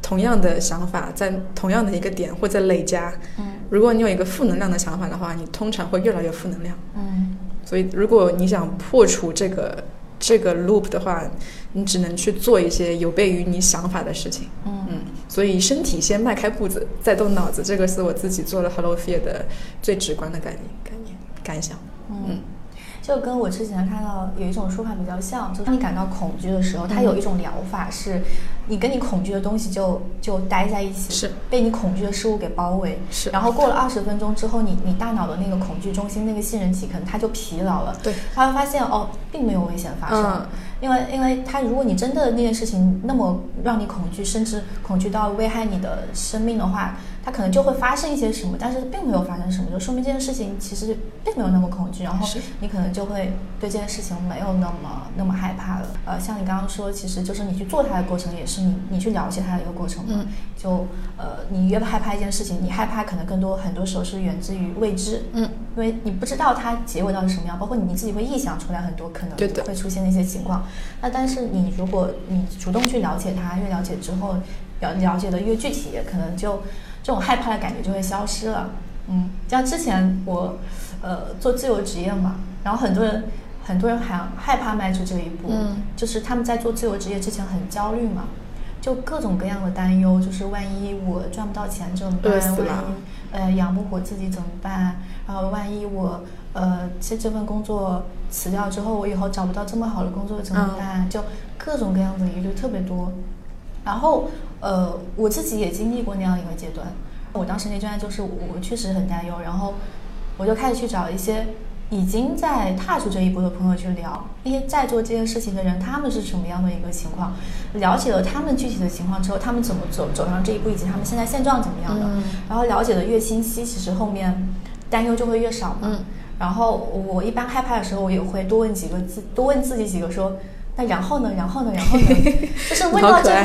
同样的想法，在同样的一个点会在累加。嗯如果你有一个负能量的想法的话，你通常会越来越负能量。嗯所以，如果你想破除这个这个 loop 的话，你只能去做一些有悖于你想法的事情。嗯嗯，所以身体先迈开步子，再动脑子，这个是我自己做了 Hello Fear 的最直观的概念、概念、感想。嗯，就跟我之前看到有一种说法比较像，就是当你感到恐惧的时候，它有一种疗法是，你跟你恐惧的东西就就待在一起，是。被你恐惧的事物给包围，是。然后过了二十分钟之后，你你大脑的那个恐惧中心那个杏仁体可能它就疲劳了，对，他会发现哦，并没有危险发生。嗯。因为，因为他如果你真的那件事情那么让你恐惧，甚至恐惧到危害你的生命的话，它可能就会发生一些什么，但是并没有发生什么，就说明这件事情其实并没有那么恐惧，然后你可能就会对这件事情没有那么那么害怕了。呃，像你刚刚说，其实就是你去做它的过程，也是你你去了解它的一个过程嘛。嗯就呃，你越害怕一件事情，你害怕可能更多很多时候是源自于未知。嗯，因为你不知道它结果到底什么样，包括你自己会臆想出来很多可能会出现的一些情况。那但是你如果你主动去了解它，越了解之后，了了解的越具体，可能就这种害怕的感觉就会消失了。嗯，像之前我呃做自由职业嘛，然后很多人很多人还害怕迈出这一步，嗯就是他们在做自由职业之前很焦虑嘛，就各种各样的担忧，就是万一我赚不到钱怎么办？万一呃养不活自己怎么办？然后万一我呃这这份工作辞掉之后，我以后找不到这么好的工作怎么办？就各种各样的疑虑特别多。然后呃我自己也经历过那样一个阶段，我当时那阶段就是我确实很担忧，然后我就开始去找一些已经在踏出这一步的朋友去聊，那些在做这件事情的人，他们是什么样的一个情况？了解了他们具体的情况之后，他们怎么走走上这一步，以及他们现在现状怎么样的？嗯然后了解的越清晰，其实后面担忧就会越少嘛。嗯然后我一般害怕的时候，我也会多问几个自，多问自己几个说。那然后呢？然后呢？然后呢？就是问到 最后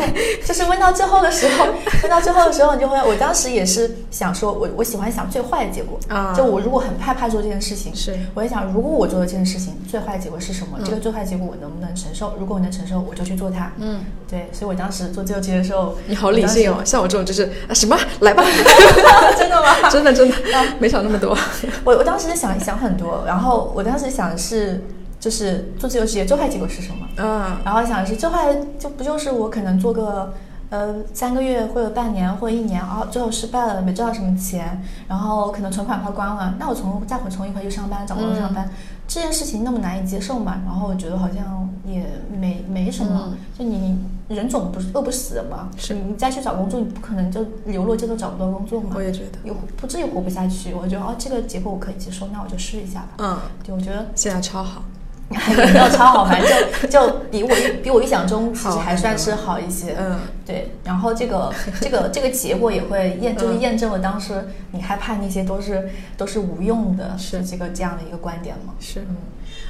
就是问到最后的时候，问到最后的时候，你就会，我当时也是想说，我我喜欢想最坏的结果。啊就我如果很害怕做这件事情，是我在想，如果我做的这件事情，最坏的结果是什么？嗯这个最坏的结果我能不能承受？如果我能承受，我就去做它。嗯，对，所以我当时做自由职业的时候，你好理性哦，像我这种就是啊什么来吧，真的吗？真的真的啊没想那么多。我我当时在想想很多，然后我当时想的是，就是做自由职业最坏结果是什么？嗯，然后想的是最坏就不就是我可能做个呃三个月或者半年或者一年，啊，最后失败了，没赚到什么钱，然后可能存款花光了，那我从再回重新回去上班，找工作上班，这件事情那么难以接受嘛？然后我觉得好像也没没什么，嗯就你人总不是饿不死的嘛，是你再去找工作，你不可能就流落街头找不到工作嘛我，也觉得，也不至于活不下去。我觉得哦，这个结果我可以接受，那我就试一下吧。嗯，对，我觉得现在超好。也没有超好，反正就 就比我预比我预想中其实好还算是好一些。嗯，对，然后这个这个这个结果也会验，就是嗯验证了当时你害怕那些都是都是无用的，是这个这样的一个观点吗。是嗯，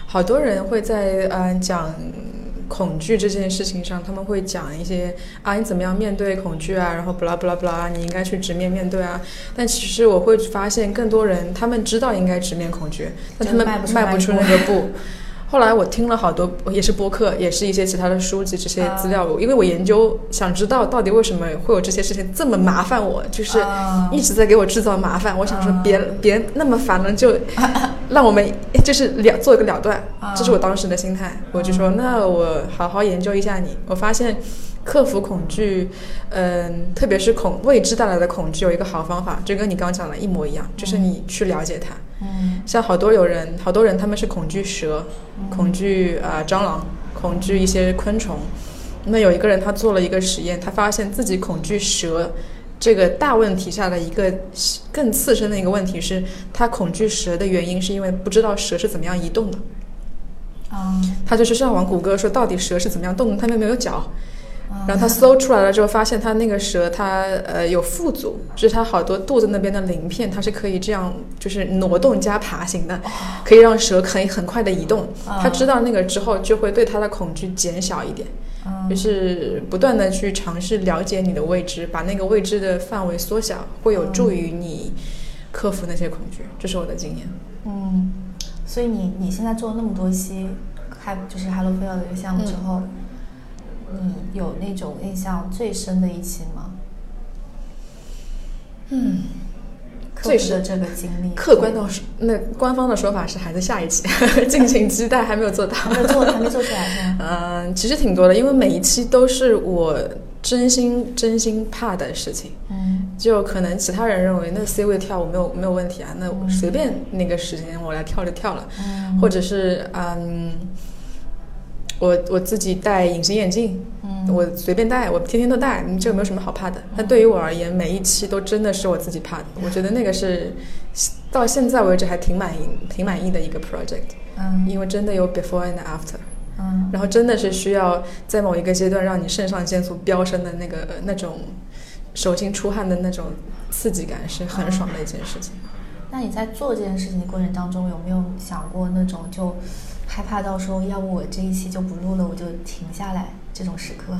好多人会在嗯讲恐惧这件事情上，他们会讲一些啊你怎么样面对恐惧啊，然后不啦不啦不啦，你应该去直面面对啊。但其实我会发现，更多人他们知道应该直面恐惧，但他们迈不出那个步。后来我听了好多，也是播客，也是一些其他的书籍这些资料，因为我研究想知道到底为什么会有这些事情这么麻烦我，就是啊一直在给我制造麻烦。我想说啊别别那么烦了，就让我们就是了做一个了断啊，这是我当时的心态。我就说那我好好研究一下你。我发现克服恐惧，嗯，特别是恐未知带来的恐惧，有一个好方法，就跟你刚刚讲的一模一样，就是你去了解它。嗯像好多有人，好多人他们是恐惧蛇，恐惧啊、呃蟑螂，恐惧一些昆虫。那有一个人他做了一个实验，他发现自己恐惧蛇这个大问题下的一个更次生的一个问题是，他恐惧蛇的原因是因为不知道蛇是怎么样移动的。啊他就是上网谷歌说到底蛇是怎么样动的，它们没有脚。啊然后他搜出来了之后，发现他那个蛇它呃有腹足，就是它好多肚子那边的鳞片，它是可以这样就是挪动加爬行的，可以让蛇可以很快的移动。啊他知道那个之后，就会对它的恐惧减小一点，啊就是不断的去尝试了解你的未知，把那个未知的范围缩小，会有助于你克服那些恐惧。这是我的经验。嗯，所以你你现在做了那么多期，还就是 Hello Fail 的一个项目之后，你有那种印象最深的一期吗？嗯，最深的这个经历，客观的说，那官方的说法是还在下一期，敬请期待，还没有做到。还没做，还没做出来？嗯，其实挺多的，因为每一期都是我真心真心怕的事情。嗯就可能其他人认为那 C 位跳舞没有没有问题啊，那随便那个时间我来跳就跳了，嗯或者是嗯，我我自己戴隐形眼镜，嗯我随便戴，我天天都戴，嗯这个没有什么好怕的。但对于我而言，每一期都真的是我自己怕的，我觉得那个是到现在为止还挺满意挺满意的一个 project，嗯因为真的有 before and after。嗯然后真的是需要在某一个阶段让你肾上腺素飙升的那个那种手心出汗的那种刺激感，是很爽的一件事情。那你在做这件事情的过程当中，有没有想过那种就害怕到时候，要不我这一期就不录了，我就停下来这种时刻？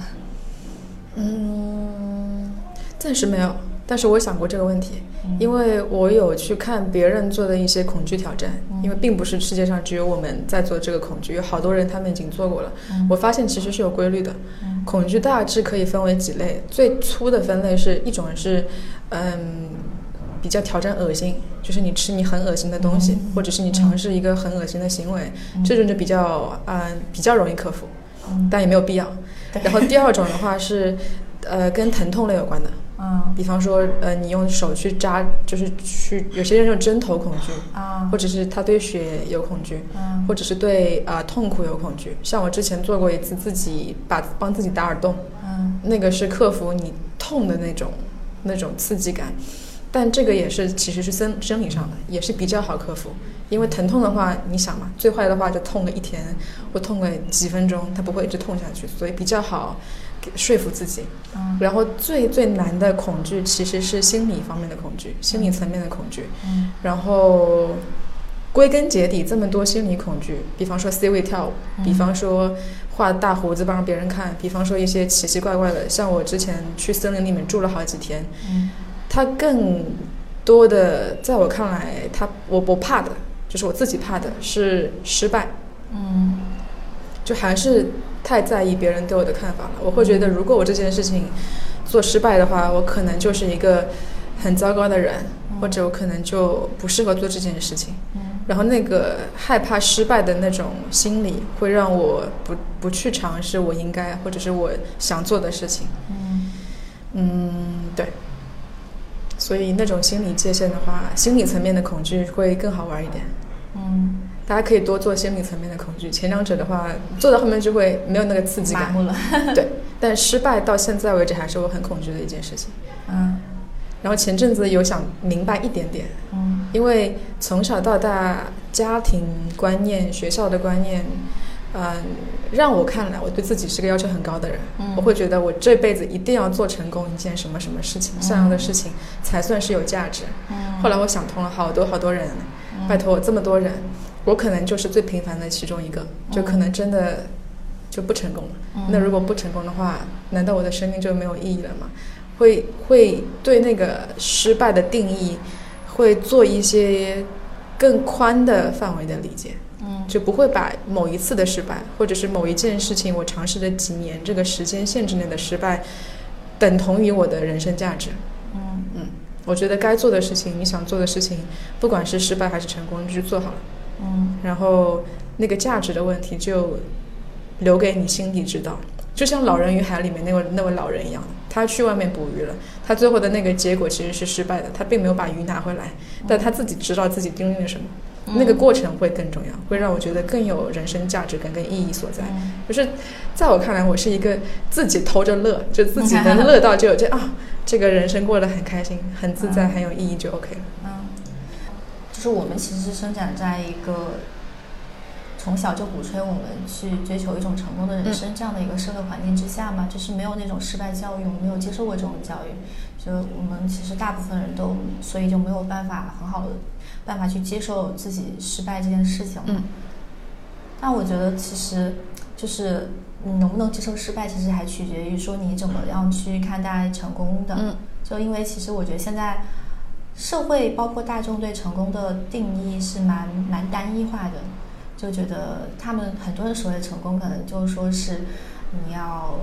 嗯，暂时没有，但是我想过这个问题，因为我有去看别人做的一些恐惧挑战，因为并不是世界上只有我们在做这个恐惧，有好多人他们已经做过了。我发现其实是有规律的，恐惧大致可以分为几类，最粗的分类是一种是，嗯，比较挑战恶心，就是你吃你很恶心的东西，或者是你尝试一个很恶心的行为，这种就比较嗯比较容易克服，但也没有必要。然后第二种的话是，呃，跟疼痛类有关的。嗯，比方说，呃，你用手去扎，就是去有些人用针头恐惧啊，或者是他对血有恐惧，嗯，或者是对啊痛苦有恐惧。像我之前做过一次，自己把帮自己打耳洞，嗯，那个是克服你痛的那种那种刺激感，但这个也是其实是生生理上的，也是比较好克服。因为疼痛的话，你想嘛，最坏的话就痛个一天，或痛个几分钟，它不会一直痛下去，所以比较好。说服自己，嗯，然后最最难的恐惧其实是心理方面的恐惧，心理层面的恐惧，嗯，然后归根结底这么多心理恐惧，比方说 C 位跳舞，比方说画大胡子不让别人看，比方说一些奇奇怪怪的，像我之前去森林里面住了好几天，嗯，它更多的在我看来，他我我怕的就是我自己怕的是失败，嗯，就还是。太在意别人对我的看法了，我会觉得如果我这件事情做失败的话，我可能就是一个很糟糕的人，或者我可能就不适合做这件事情。嗯然后那个害怕失败的那种心理，会让我不不去尝试我应该或者是我想做的事情。嗯嗯，对。所以那种心理界限的话，心理层面的恐惧会更好玩一点。嗯。大家可以多做心理层面的恐惧，前两者的话做到后面就会没有那个刺激感。了。对，但失败到现在为止还是我很恐惧的一件事情。嗯。然后前阵子有想明白一点点。嗯。因为从小到大家庭观念、学校的观念，嗯，让我看来我对自己是个要求很高的人。嗯。我会觉得我这辈子一定要做成功一件什么什么事情，这样的事情才算是有价值。嗯。后来我想通了，好多好多人，拜托我这么多人。我可能就是最平凡的其中一个，就可能真的就不成功了。那如果不成功的话，难道我的生命就没有意义了吗？会会对那个失败的定义，会做一些更宽的范围的理解。嗯，就不会把某一次的失败，或者是某一件事情我尝试了几年这个时间限制内的失败，等同于我的人生价值。嗯。嗯，我觉得该做的事情，你想做的事情，不管是失败还是成功，就做好了。嗯，然后那个价值的问题就留给你心底知道，就像《老人与海》里面那位那位老人一样，他去外面捕鱼了，他最后的那个结果其实是失败的，他并没有把鱼拿回来，但他自己知道自己经历了什么，那个过程会更重要，会让我觉得更有人生价值感跟意义所在。就是在我看来，我是一个自己偷着乐，就自己能乐到就有这啊，这个人生过得很开心、很自在、很有意义就 OK 了。嗯，就是我们其实是生长在一个从小就鼓吹我们去追求一种成功的人生这样的一个社会环境之下嘛，就是没有那种失败教育，我们没有接受过这种教育，就我们其实大部分人都，所以就没有办法很好的办法去接受自己失败这件事情。嗯。但我觉得其实就是你能不能接受失败，其实还取决于说你怎么样去看待成功的。嗯。就因为其实我觉得现在。社会包括大众对成功的定义是蛮蛮单一化的，就觉得他们很多人所谓的成功，可能就是说是你要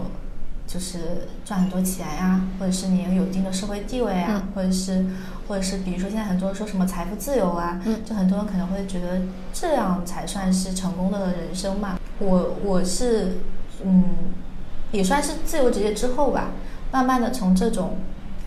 就是赚很多钱呀，或者是你有一定的社会地位啊，或者是或者是比如说现在很多人说什么财富自由啊，就很多人可能会觉得这样才算是成功的人生嘛。我我是嗯，也算是自由职业之后吧，慢慢的从这种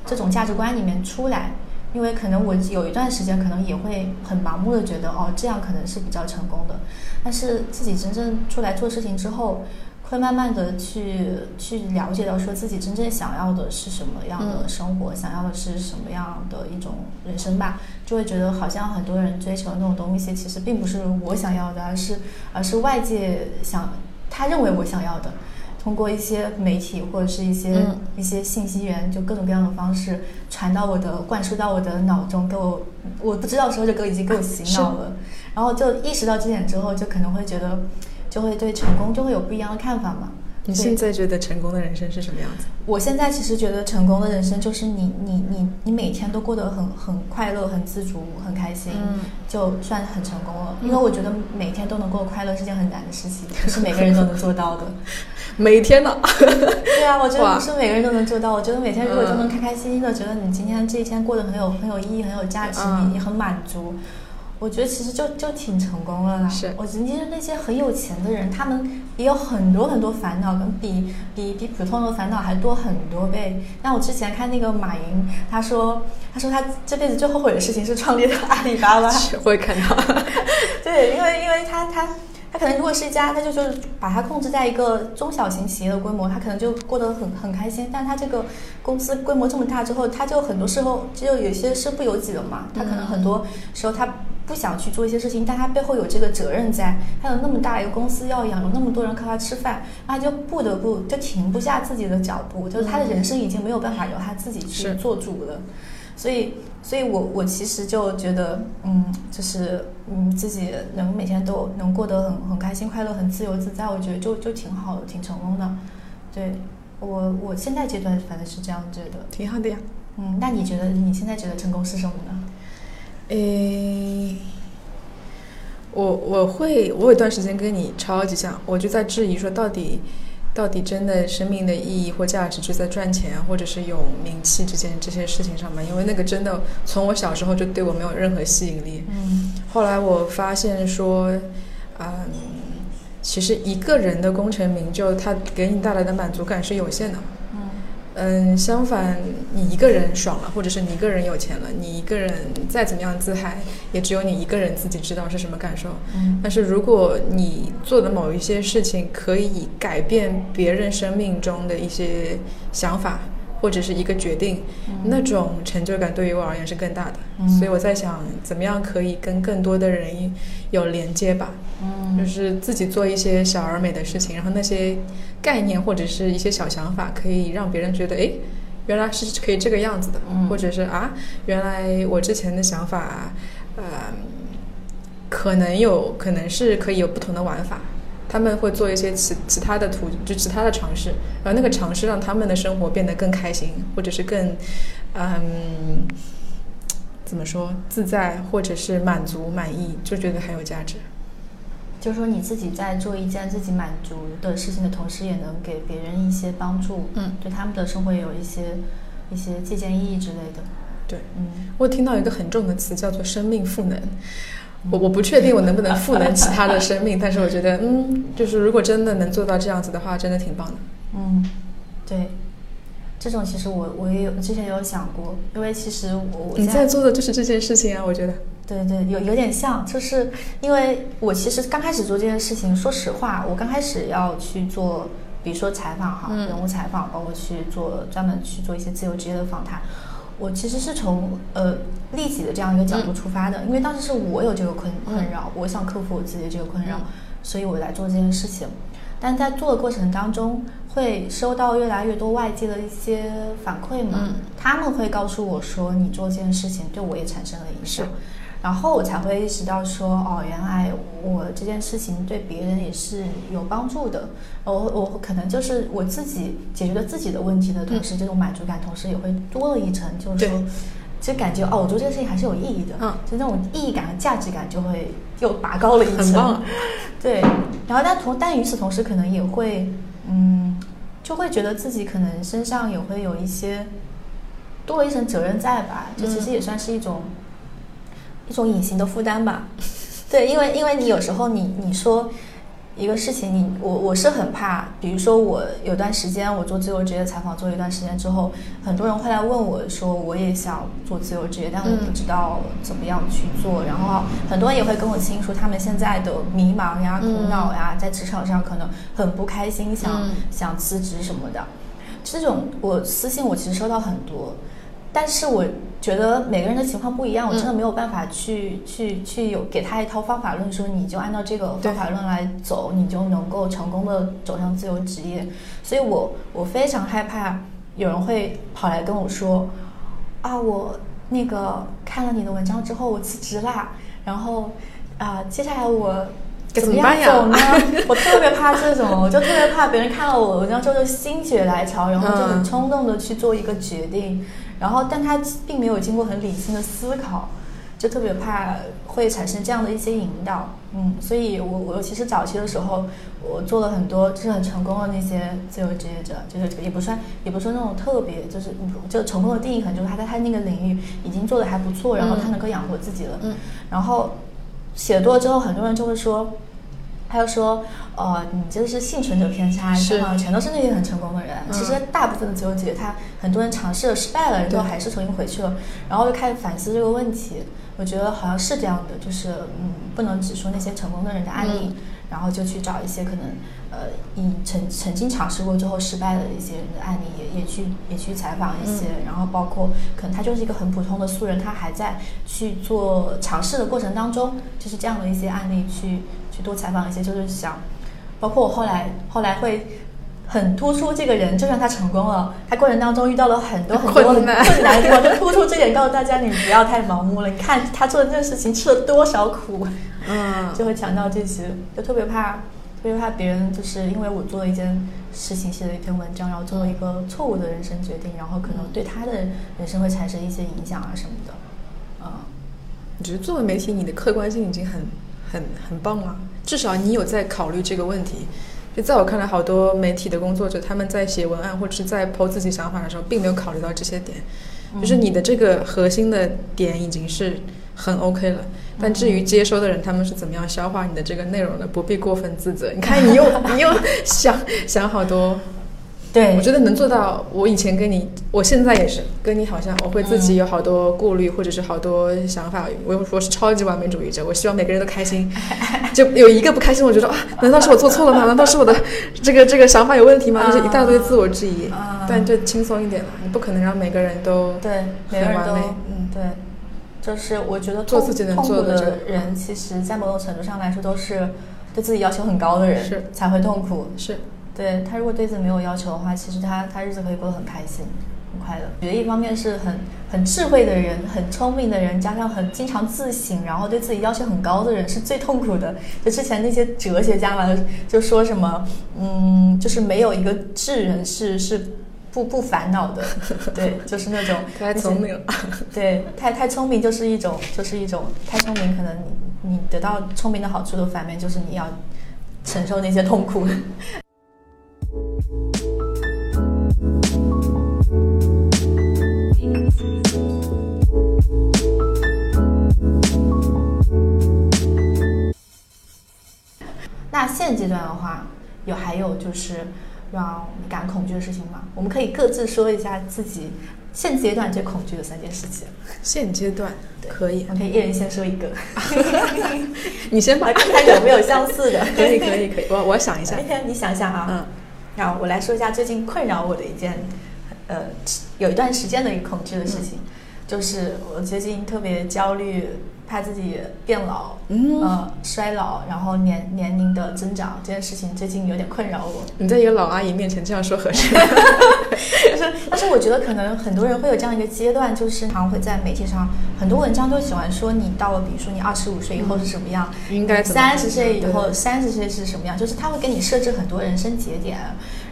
这种价值观里面出来。因为可能我有一段时间可能也会很盲目的觉得哦这样可能是比较成功的，但是自己真正出来做事情之后，会慢慢的去去了解到说自己真正想要的是什么样的生活，想要的是什么样的一种人生吧，就会觉得好像很多人追求的那种东西其实并不是我想要的，而是而是外界想他认为我想要的。通过一些媒体或者是一些一些信息源，就各种各样的方式传到我的灌输到我的脑中，给我我不知道时候这歌已经给我洗脑了。然后就意识到这点之后，就可能会觉得，就会对成功就会有不一样的看法嘛。你现在觉得成功的人生是什么样子？我现在其实觉得成功的人生就是你你你你每天都过得很很快乐、很自主、很开心，嗯就算很成功了。因为我觉得每天都能过快乐是件很难的事情，不是每个人都能做到的。每天呢？对啊，我觉得不是每个人都能做到。我觉得每天如果都能嗯开开心心的，觉得你今天这一天过得很有很有意义、很有价值，嗯你你很满足。我觉得其实就就挺成功了啦。是我觉得那些很有钱的人，他们也有很多很多烦恼，跟比比比普通的烦恼还多很多倍。那我之前看那个马云，他说他说他这辈子最后悔的事情是创立了阿里巴巴。会看到。对，因为因为他他他可能如果是一家，他就就是把它控制在一个中小型企业的规模，他可能就过得很很开心。但他这个公司规模这么大之后，他就很多时候就有些身不由己了嘛。他可能很多时候他不想去做一些事情，但他背后有这个责任在。他有那么大一个公司要养，有那么多人靠他吃饭，那他就不得不就停不下自己的脚步，就是他的人生已经没有办法由他自己去做主了。所以，所以我我其实就觉得，嗯，就是嗯，自己能每天都能过得很很开心、快乐、很自由自在，我觉得就就挺好的，挺成功的。对我我现在阶段反正是这样觉得。挺好的呀。嗯，那你觉得你现在觉得成功是什么呢？诶，我我会，我有一段时间跟你超级像，我就在质疑说，到底到底真的生命的意义或价值就在赚钱或者是有名气之间这些事情上吗？因为那个真的从我小时候就对我没有任何吸引力。嗯后来我发现说，嗯，其实一个人的功成名就，他给你带来的满足感是有限的。嗯嗯，相反，你一个人爽了，或者是你一个人有钱了，你一个人再怎么样自嗨，也只有你一个人自己知道是什么感受。嗯但是如果你做的某一些事情可以改变别人生命中的一些想法，或者是一个决定，那种成就感对于我而言是更大的。嗯所以我在想，怎么样可以跟更多的人有连接吧。就嗯是自己做一些小而美的事情，然后那些概念或者是一些小想法，可以让别人觉得，哎，原来是可以这个样子的，嗯或者是啊，原来我之前的想法，呃，可能有可能是可以有不同的玩法。他们会做一些其其他的途，就其他的尝试，然后那个尝试让他们的生活变得更开心，或者是更，嗯，怎么说自在，或者是满足、满意，就觉得很有价值。就是说你自己在做一件自己满足的事情的同时，也能给别人一些帮助，嗯，对他们的生活也有一些一些借鉴意义之类的。对，嗯我听到一个很重的词叫做生命赋能。我我不确定我能不能赋能其他的生命，但是我觉得，嗯，就是如果真的能做到这样子的话，真的挺棒的。嗯，对，这种其实我我也有之前有想过，因为其实我我你在做的就是这件事情啊，我觉得。对对，有有点像，就是因为我其实刚开始做这件事情，说实话，我刚开始要去做，比如说采访哈，嗯人物采访，包括去做专门去做一些自由职业的访谈，我其实是从呃利己的这样一个角度出发的，因为当时是我有这个困困扰，我想克服我自己的这个困扰，嗯所以我来做这件事情。但在做的过程当中，会收到越来越多外界的一些反馈嘛，嗯他们会告诉我说，你做这件事情对我也产生了影响是。然后我才会意识到说，哦，原来我这件事情对别人也是有帮助的。我我可能就是我自己解决了自己的问题的同时，这种满足感同时也会多了一层，就是说对，其实感觉哦，我做这个事情还是有意义的。嗯就那种意义感和价值感就会又拔高了一层。对，然后但同但与此同时，可能也会，嗯，就会觉得自己可能身上也会有一些多了一层责任在吧，这其实也算是一种、一种隐形的负担吧。对，因为因为你有时候你你说一个事情你，我我是很怕，比如说我有段时间我做自由职业采访做一段时间之后，很多人会来问我说我也想做自由职业，但我不嗯知道怎么样去做。然后很多人也会跟我倾诉他们现在的迷茫呀、苦恼呀，在职场上可能很不开心，想、嗯想辞职什么的。这种我私信我其实收到很多，但是我觉得每个人的情况不一样，我真的没有办法去、去去有给他一套方法论，说你就按照这个方法论来走，你就能够成功的走向自由职业。所以我我非常害怕有人会跑来跟我说，啊，我那个看了你的文章之后，我辞职啦，然后啊、接下来我 怎么样走呢？我特别怕这种，我就特别怕别人看了我文章之后就心血来潮，然后就很冲动的去做一个决定，然后但他并没有经过很理性的思考，就特别怕会产生这样的一些引导。嗯，所以我我其实早期的时候，我做了很多就是很成功的那些自由职业者，就是也不算也不是那种特别，就是就成功的定义可能就是他在他那个领域已经做的还不错，然后他能够养活自己了。嗯，然后。写多了之后，很多人就会说，他就说，呃，你这是幸存者偏差，是吗？全都是那些很成功的人。其实大部分的自由职业，他很多人尝试了失败了，然后还是重新回去了，然后就开始反思这个问题。我觉得好像是这样的，就是嗯，不能只说那些成功的人的案例，然后就去找一些可能。呃，以曾曾经尝试过之后失败的一些人的案例，也也去也去采访一些，然后包括可能他就是一个很普通的素人，他还在去做尝试的过程当中，就是这样的一些案例去去多采访一些，就是想，包括我后来后来会很突出这个人，就算他成功了，他过程当中遇到了很多很多很困难的地方，就突出这点，告诉大家你不要太盲目了，你看他做的这个事情吃了多少苦，嗯，就会强调这些，就特别怕。特别怕别人就是因为我做了一件事情，写了一篇文章，然后做了一个错误的人生决定，然后可能对他的人生会产生一些影响啊什么的。嗯，你觉得作为媒体，你的客观性已经很很很棒啊，至少你有在考虑这个问题。就在我看来，好多媒体的工作者，他们在写文案或者是在抛自己想法的时候，并没有考虑到这些点。就是你的这个核心的点已经是很 OK 了。但至于接收的人，他们是怎么样消化你的这个内容的，不必过分自责。你看，你又你又想想好多，对我觉得能做到。我以前跟你，我现在也是跟你好像，我会自己有好多顾虑，或者是好多想法。我我是超级完美主义者，我希望每个人都开心。就有一个不开心，我觉得啊，难道是我做错了吗？难道是我的 这个这个想法有问题吗？就是一大堆自我质疑。但就轻松一点了，你不可能让每个人都对每个人都嗯对。就是我觉得做自己能做的人，其实，在某种程度上来说，都是对自己要求很高的人，是才会痛苦。是，对他如果对自己没有要求的话，其实他他日子可以过得很开心、很快乐。觉得一方面是很很智慧的人、很聪明的人，加上很经常自省，然后对自己要求很高的人，是最痛苦的。就之前那些哲学家嘛，就说什么，嗯，就是没有一个智人是是。不不烦恼的，对，就是那种太聪明了，对，太太聪明就是一种，就是一种太聪明，可能你你得到聪明的好处的反面就是你要承受那些痛苦。那现阶段的话，有还有就是。让你感恐惧的事情吗？我们可以各自说一下自己现阶段最恐惧的三件事情。现阶段可以，我们可以一人先说一个。你先把看看有没有相似的。可以，可以，可以。我我想一下。你想想啊。嗯。然后我来说一下最近困扰我的一件，呃，有一段时间的一个恐惧的事情，就是我最近特别焦虑。怕自己变老，嗯，衰老，然后年年龄的增长这件事情最近有点困扰我。你在一个老阿姨面前这样说合适？但是，但是我觉得可能很多人会有这样一个阶段，就是常会在媒体上很多文章都喜欢说你到了，比如说你二十五岁以后是什么样，应该三十岁以后三十岁是什么样，就是他会给你设置很多人生节点，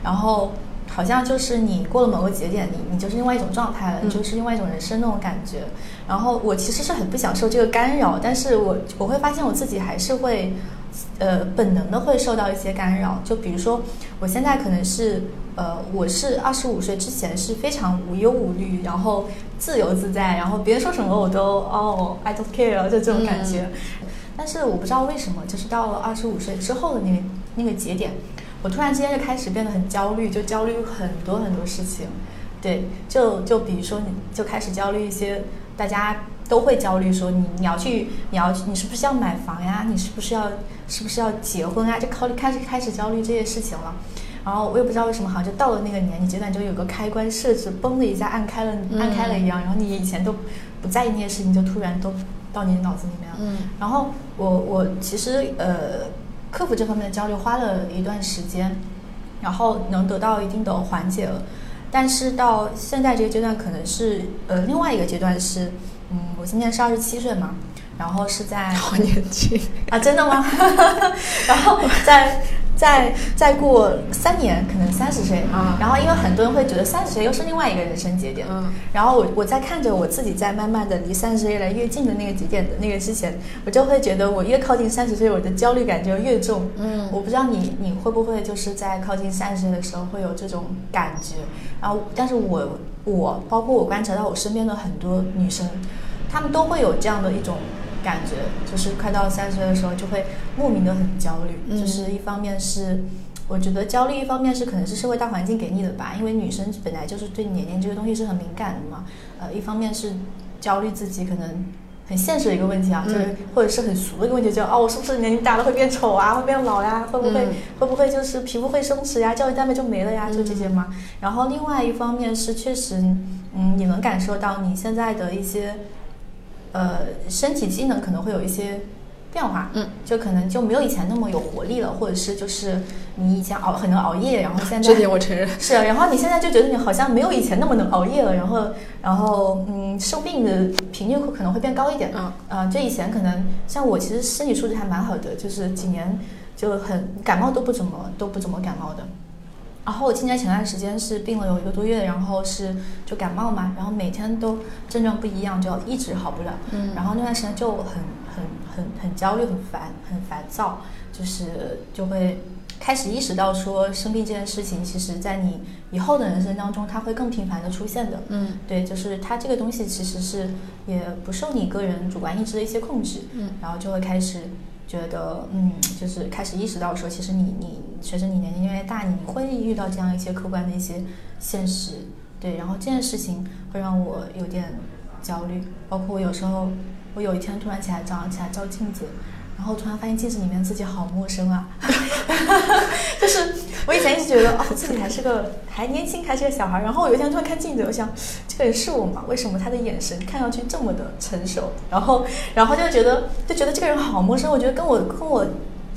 然后。好像就是你过了某个节点，你你就是另外一种状态了，你就是另外一种人生那种感觉。然后我其实是很不享受这个干扰，但是我我会发现我自己还是会，呃，本能的会受到一些干扰。就比如说，我现在可能是，呃，我是二十五岁之前是非常无忧无虑，然后自由自在，然后别人说什么我都哦，I don't care，就这种感觉。但是我不知道为什么，就是到了二十五岁之后的那个那个节点。我突然之间就开始变得很焦虑，就焦虑很多很多事情，对，就就比如说你就开始焦虑一些大家都会焦虑说你你要去你要你是不是要买房呀？你是不是要是不是要结婚啊？就考虑开始开始焦虑这些事情了。然后我也不知道为什么，好像就到了那个年龄阶段，就有个开关设置，嘣的一下按开了，按开了一样。然后你以前都不在意那些事情，就突然都到你脑子里面了。嗯。然后我我其实呃。克服这方面的焦虑花了一段时间，然后能得到一定的缓解了。但是到现在这个阶段，可能是呃另外一个阶段是，嗯，我今年是二十七岁嘛，然后是在好年轻啊，真的吗？然后在。再再过三年，可能三十岁。啊，然后因为很多人会觉得三十岁又是另外一个人生节点，嗯，然后我我在看着我自己在慢慢的离三十岁越来越近的那个节点的那个之前，我就会觉得我越靠近三十岁，我的焦虑感就越重，嗯，我不知道你你会不会就是在靠近三十岁的时候会有这种感觉，然后但是我我包括我观察到我身边的很多女生，她们都会有这样的一种。感觉就是快到三十岁的时候，就会莫名的很焦虑。就是一方面是，我觉得焦虑，一方面是可能是社会大环境给你的吧，因为女生本来就是对年龄这个东西是很敏感的嘛。呃，一方面是焦虑自己可能很现实的一个问题啊，就是或者是很俗的一个问题，就哦，我是不是年龄大了会变丑啊，会变老呀？会不会会不会就是皮肤会松弛呀，胶原蛋白就没了呀？就这些嘛。然后另外一方面是确实，嗯，你能感受到你现在的一些。呃，身体机能可能会有一些变化，嗯，就可能就没有以前那么有活力了，或者是就是你以前熬很能熬夜，然后现在 这点我承认是，然后你现在就觉得你好像没有以前那么能熬夜了，然后然后嗯，生病的频率可能会变高一点，嗯，啊，就以前可能像我其实身体素质还蛮好的，就是几年就很感冒都不怎么都不怎么感冒的。然后我今年前段时间是病了有一个多月，然后是就感冒嘛，然后每天都症状不一样，就一直好不了。嗯，然后那段时间就很很很很焦虑，很烦，很烦躁，就是就会开始意识到说生病这件事情，其实在你以后的人生当中，它会更频繁的出现的。嗯，对，就是它这个东西其实是也不受你个人主观意志的一些控制。嗯，然后就会开始。觉得嗯，就是开始意识到说，其实你你随着你年纪越来越大，你会遇到这样一些客观的一些现实，对。然后这件事情会让我有点焦虑，包括我有时候，我有一天突然起来早上起来照镜子。然后突然发现镜子里面自己好陌生啊，就是我以前一直觉得哦自己还是个还年轻还是个小孩，然后有一天突然看镜子，我想这个人是我吗？为什么他的眼神看上去这么的成熟？然后然后就觉得就觉得这个人好陌生，我觉得跟我跟我。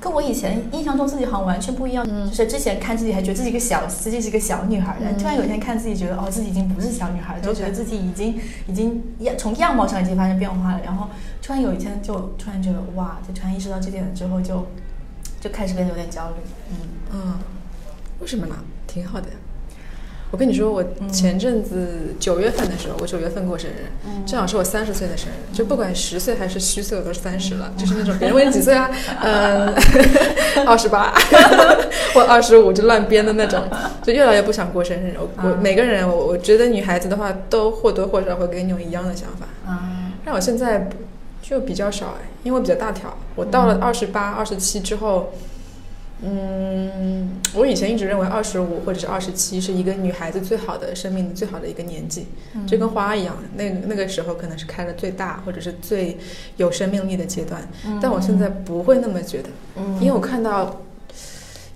跟我以前印象中自己好像完全不一样，就是之前看自己还觉得自己一个小，自己是一个小女孩，突然有一天看自己觉得哦，自己已经不是小女孩，就觉得自己已经已经样从样貌上已经发生变化了，然后突然有一天就突然觉得哇，就突然意识到这点了之后，就就开始变得有点焦虑。嗯嗯，为什么呢？挺好的。我跟你说，我前阵子九月份的时候，我九月份过生日，正好是我三十岁的生日。就不管十岁还是虚岁，我都是三十了。就是那种别人问你几岁啊，嗯，二十八 或二十五就乱编的那种，就越来越不想过生日。我我每个人，我我觉得女孩子的话，都或多或少会跟你有一样的想法。嗯，但我现在就比较少哎，因为我比较大条。我到了二十八、二十七之后。嗯，我以前一直认为二十五或者是二十七是一个女孩子最好的生命最好的一个年纪，就跟花一样，那那个时候可能是开的最大或者是最有生命力的阶段。但我现在不会那么觉得，因为我看到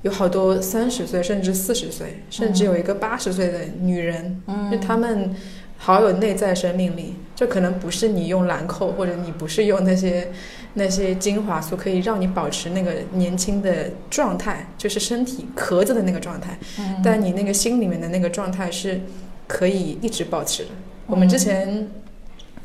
有好多三十岁甚至四十岁，甚至有一个八十岁的女人，就他们好有内在生命力，就可能不是你用兰蔻或者你不是用那些。那些精华素可以让你保持那个年轻的状态，就是身体壳子的那个状态，但你那个心里面的那个状态是可以一直保持的。我们之前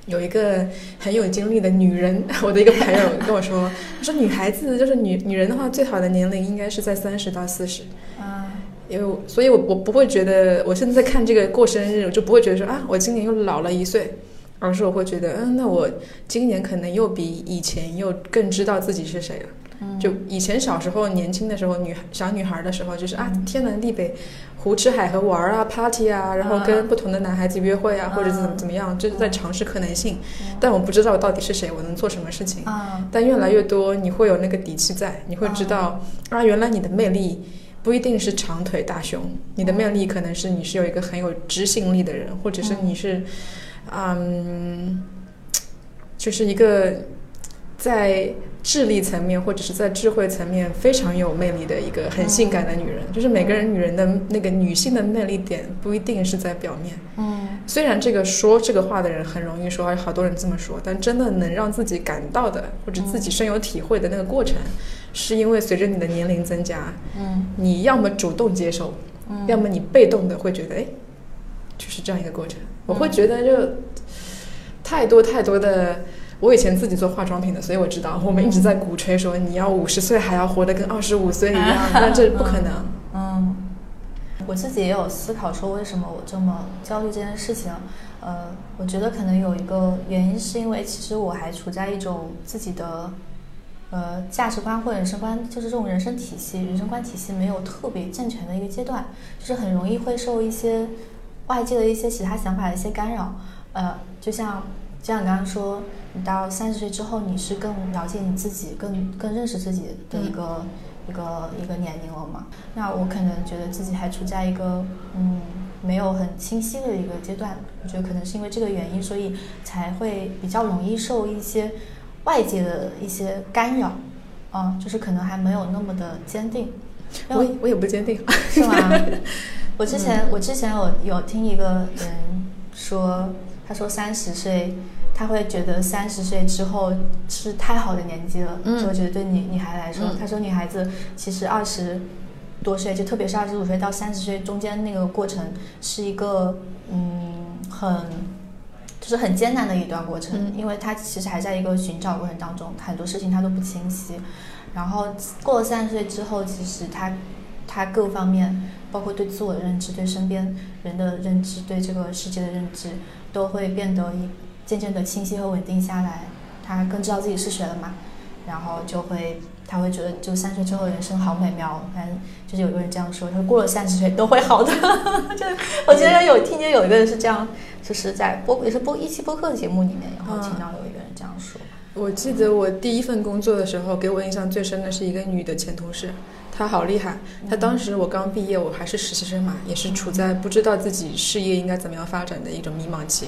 有一个很有经历的女人，我的一个朋友 跟我说，他说女孩子就是女女人的话，最好的年龄应该是在三十到四十。啊，因为所以，我我不会觉得我现在看这个过生日，我就不会觉得说啊，我今年又老了一岁。而是我会觉得，嗯，那我今年可能又比以前又更知道自己是谁了。就以前小时候年轻的时候，女小女孩的时候，就是啊，天南地北，胡吃海喝玩啊，party 啊，然后跟不同的男孩子约会啊，或者怎么怎么样，就是在尝试可能性。但我不知道我到底是谁，我能做什么事情。但越来越多，你会有那个底气在，你会知道啊，原来你的魅力不一定是长腿大胸，你的魅力可能是你是有一个很有执行力的人，或者是你是。嗯，就是一个在智力层面或者是在智慧层面非常有魅力的一个很性感的女人。就是每个人女人的那个女性的魅力点不一定是在表面。嗯，虽然这个说这个话的人很容易说，而且好多人这么说，但真的能让自己感到的或者自己深有体会的那个过程，是因为随着你的年龄增加，嗯，你要么主动接受，要么你被动的会觉得，哎，就是这样一个过程。我会觉得就太多太多的，我我以前自己做化妆品的，所以我知道我们一直在鼓吹说你要五十岁还要活得跟二十五岁一样，但这不可能。嗯，我自己也有思考说为什么我这么焦虑这件事情。呃，我觉得可能有一个原因是因为其实我还处在一种自己的呃价值观或人生观，就是这种人生体系、人生观体系没有特别健全的一个阶段，就是很容易会受一些外界的一些其他想法的一些干扰。呃，就像就像你刚刚说，你到三十岁之后，你是更了解你自己、更更认识自己的一个一个一个年龄了嘛？那我可能觉得自己还处在一个嗯。没有很清晰的一个阶段，我觉得可能是因为这个原因，所以才会比较容易受一些外界的一些干扰，啊，就是可能还没有那么的坚定。我我也不坚定，是吗？我之前我之前有有听一个人说，他说三十岁他会觉得三十岁之后是太好的年纪了，就觉得对女女孩来说，他说女孩子其实二十。多岁，就特别是二十五岁到三十岁中间那个过程，是一个嗯很就是很艰难的一段过程，因为他其实还在一个寻找过程当中，很多事情他都不清晰。然后过了三十岁之后，其实他他各方面，包括对自我的认知、对身边人的认知、对这个世界的认知，都会变得一渐渐的清晰和稳定下来。他更知道自己是谁了嘛，然后就会。他会觉得，就三十岁之后人生好美妙，反正就是有个人这样说，他说过了三十岁都会好的。就我记得有听见有一个人是这样，就是在播也是播一期播客的节目里面，然后听到有一个人这样说。我记得我第一份工作的时候，给我印象最深的是一个女的前同事。她好厉害！她当时我刚毕业，我还是实习生嘛，也是处在不知道自己事业应该怎么样发展的一种迷茫期。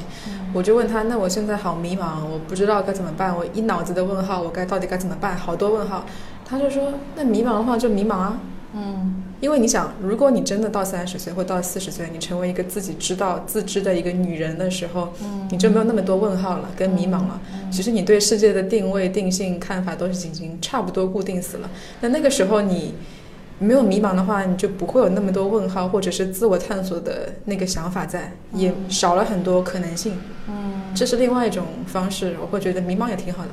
我就问她：“那我现在好迷茫，我不知道该怎么办，我一脑子的问号，我该到底该怎么办？好多问号。”她就说：“那迷茫的话就迷茫啊，嗯，因为你想，如果你真的到三十岁或到四十岁，你成为一个自己知道自知的一个女人的时候，嗯，你就没有那么多问号了，跟迷茫了。其实你对世界的定位、定性、看法都是已经差不多固定死了。那那个时候你。”没有迷茫的话，你就不会有那么多问号，或者是自我探索的那个想法在，也少了很多可能性。嗯，这是另外一种方式，我会觉得迷茫也挺好的，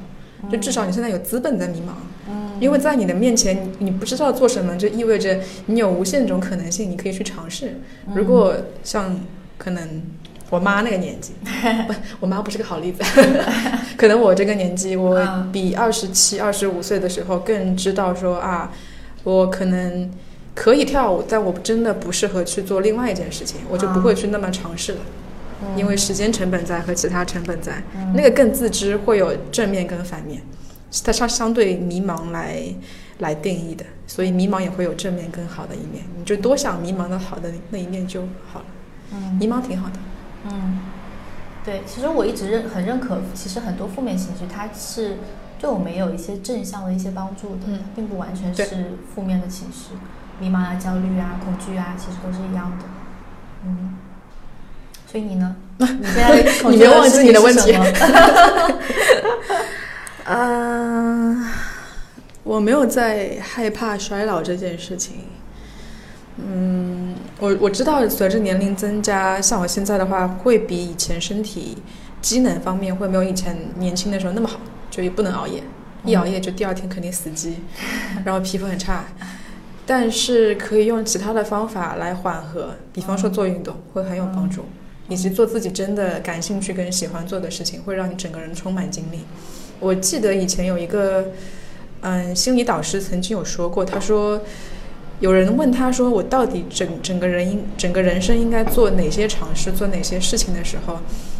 就至少你现在有资本在迷茫。嗯，因为在你的面前，你不知道做什么，就意味着你有无限种可能性，你可以去尝试。如果像可能我妈那个年纪，不，我妈不是个好例子。可能我这个年纪，我比二十七、二十五岁的时候更知道说啊。我可能可以跳舞，但我真的不适合去做另外一件事情，我就不会去那么尝试了，因为时间成本在和其他成本在，那个更自知会有正面跟反面，它相相对迷茫来来定义的，所以迷茫也会有正面更好的一面，你就多想迷茫的好的那一面就好了，嗯，迷茫挺好的，嗯，对，其实我一直认很认可，其实很多负面情绪它是。对我们有一些正向的一些帮助的，并不完全是负面的情绪，迷茫啊、焦虑啊、恐惧啊，其实都是一样的。嗯，所以你呢？你现在你别忘记你的问题。嗯，我没有在害怕衰老这件事情。嗯，我我知道随着年龄增加，像我现在的话，会比以前身体机能方面会没有以前年轻的时候那么好。就也不能熬夜，一熬夜就第二天肯定死机，然后皮肤很差。但是可以用其他的方法来缓和，比方说做运动会很有帮助，以及做自己真的感兴趣跟喜欢做的事情，会让你整个人充满精力。我记得以前有一个嗯心理导师曾经有说过，他说有人问他说我到底整整个人应整个人生应该做哪些尝试，做哪些事情的时候，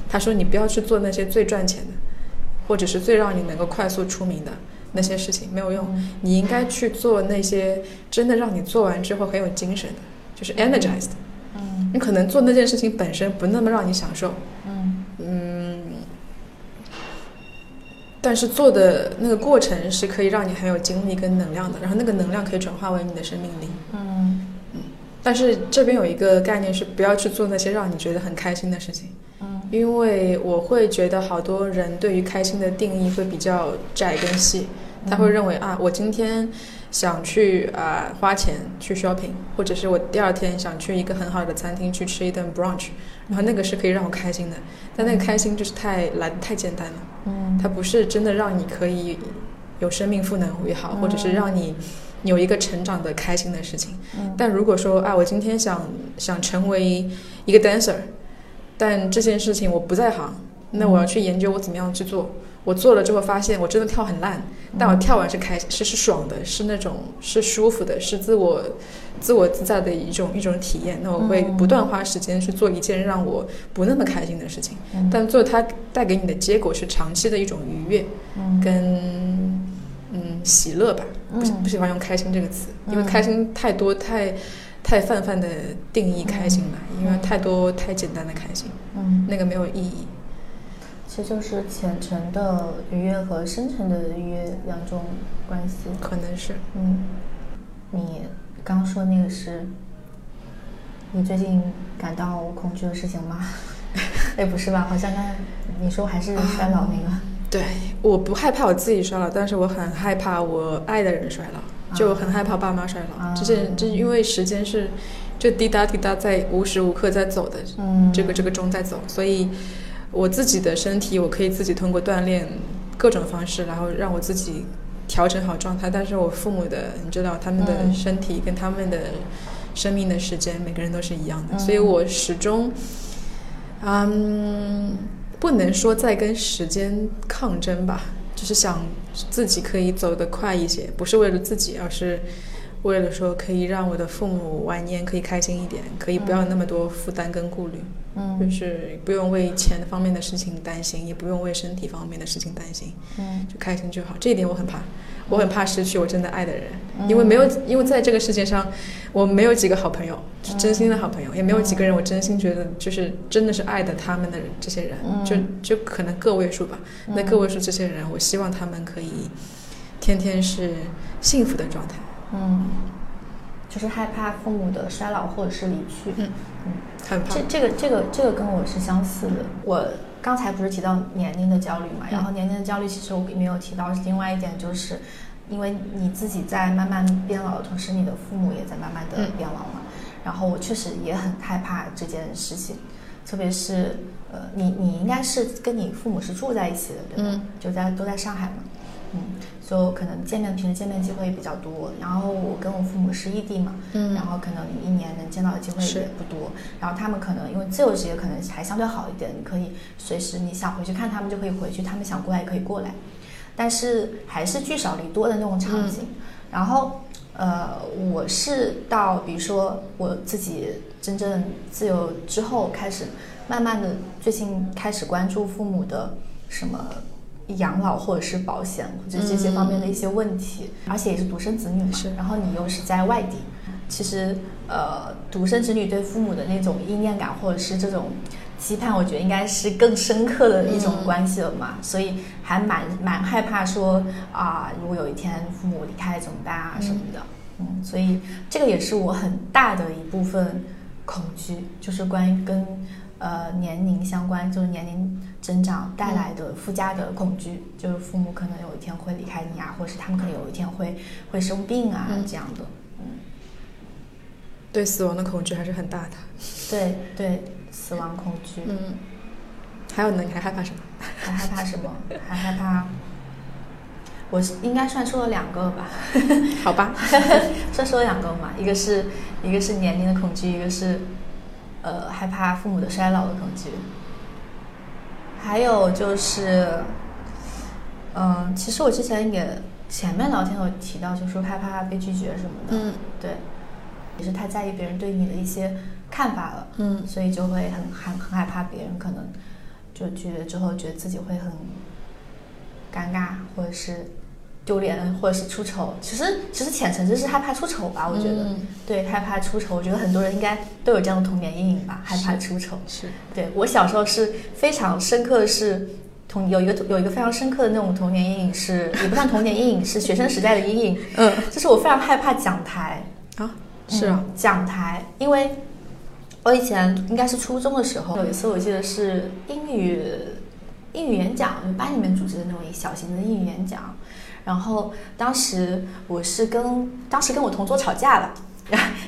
他说你不要去做那些最赚钱的。或者是最让你能够快速出名的那些事情没有用，你应该去做那些真的让你做完之后很有精神的，就是 energized。嗯，你可能做那件事情本身不那么让你享受，嗯嗯，但是做的那个过程是可以让你很有精力跟能量的，然后那个能量可以转化为你的生命力。嗯嗯，但是这边有一个概念是不要去做那些让你觉得很开心的事情。因为我会觉得好多人对于开心的定义会比较窄跟细，他会认为啊，我今天想去啊、花钱去 shopping，或者是我第二天想去一个很好的餐厅去吃一顿 brunch，然后那个是可以让我开心的，但那个开心就是太来太简单了，嗯。它不是真的让你可以有生命赋能也好，或者是让你有一个成长的开心的事情。嗯。但如果说啊，我今天想想成为一个 dancer，但这件事情我不在行，那我要去研究我怎么样去做。我做了之后发现我真的跳很烂，但我跳完是开是是爽的，是那种是舒服的，是自我自我自在的一种一种体验。那我会嗯不断花时间去做一件让我不那么开心的事情，嗯但做它带给你的结果是长期的一种愉悦嗯跟嗯喜乐吧。不不喜欢用开心这个词，因为嗯开心太多太太泛泛的定义开心了，因为太多太简单的开心，嗯，那个没有意义。其实就是浅层的愉悦和深层的愉悦两种关系。可能是嗯，你刚刚说那个是你最近感到恐惧的事情吗？哎，不是吧？好像刚才你说还是衰老那个。对，我不害怕我自己衰老，但是我很害怕我爱的人衰老，就很害怕爸妈衰老。啊这是就是因为时间是就滴答滴答在无时无刻在走的，嗯，这个这个钟在走，所以我自己的身体我可以自己通过锻炼各种方式，然后让我自己调整好状态。但是我父母的，你知道他们的嗯身体跟他们的生命的时间，每个人都是一样的，嗯所以我始终，嗯，不能说在跟时间抗争吧，就是想自己可以走得快一些，不是为了自己，而是。为了说可以让我的父母晚年可以开心一点，可以不要那么多负担跟顾虑。就嗯。是不用为钱方面的事情担心，也不用为身体方面的事情担心，嗯。就开心就好。这一点我很怕，我很怕失去我真的爱的人，嗯。因为没有，因为在这个世界上，我没有几个好朋友，是真心的好朋友，也没有几个人我真心觉得就是真的是爱的他们的，这些人嗯。就就可能个位数吧。那个位数这些人，我希望他们可以天天是幸福的状态。嗯，就是害怕父母的衰老或者是离去。嗯嗯，害怕这，这个这个这个跟我是相似的。我刚才不是提到年龄的焦虑嘛，嗯然后年龄的焦虑其实我没有提到，另外一点就是，因为你自己在慢慢变老的同时，你的父母也在慢慢的嗯变老嘛。然后我确实也很害怕这件事情，特别是呃，你你应该是跟你父母是住在一起的，对吧？嗯就在都在上海嘛。嗯，所以我可能见面平时见面机会也比较多，然后我跟我父母是异地嘛，嗯然后可能你一年能见到的机会也不多，然后他们可能因为自由职业可能还相对好一点，你可以随时你想回去看他们就可以回去，他们想过来也可以过来，但是还是聚少离多的那种场景。然后呃，我是到比如说我自己真正自由之后，开始慢慢的最近开始关注父母的什么。养老或者是保险或者这些方面的一些问题，而且也是独生子女嘛，是。然后你又是在外地，其实呃，独生子女对父母的那种依恋感或者是这种期盼，我觉得应该是更深刻的一种关系了嘛，所以还蛮蛮害怕说啊、如果有一天父母离开怎么办啊什么的，嗯，所以这个也是我很大的一部分恐惧，就是关于跟呃年龄相关，就是年龄增长带来的附加的恐惧，就是父母可能有一天会离开你啊，或者是他们可能有一天会会生病啊、嗯这样的，嗯对死亡的恐惧还是很大的。对对，死亡恐惧，嗯，还有呢？你还害怕什么？还害怕什么？还害怕。我应该算说了两个吧，好吧，算说了两个嘛，一个是一个是年龄的恐惧，一个是呃害怕父母的衰老的恐惧，还有就是，嗯、其实我之前也前面聊天有提到，就说害怕被拒绝什么的，嗯对，也是太在意别人对你的一些看法了，嗯所以就会很很很害怕别人可能就拒绝之后觉得自己会很尴尬，或者是丢脸，或者是出丑。其实其实浅层就是害怕出丑吧，我觉得，嗯对，害怕出丑。我觉得很多人应该都有这样的童年阴影吧，害怕出丑。是对我小时候是非常深刻的是。童有一个有一个非常深刻的那种童年阴影是，也不算童年阴影，是学生时代的阴影。嗯就是我非常害怕讲台，啊是啊嗯讲台，因为我以前应该是初中的时候，有一次我记得是英语英语演讲，就班里面组织的那种小型的英语演讲，然后当时我是跟当时跟我同桌吵架了。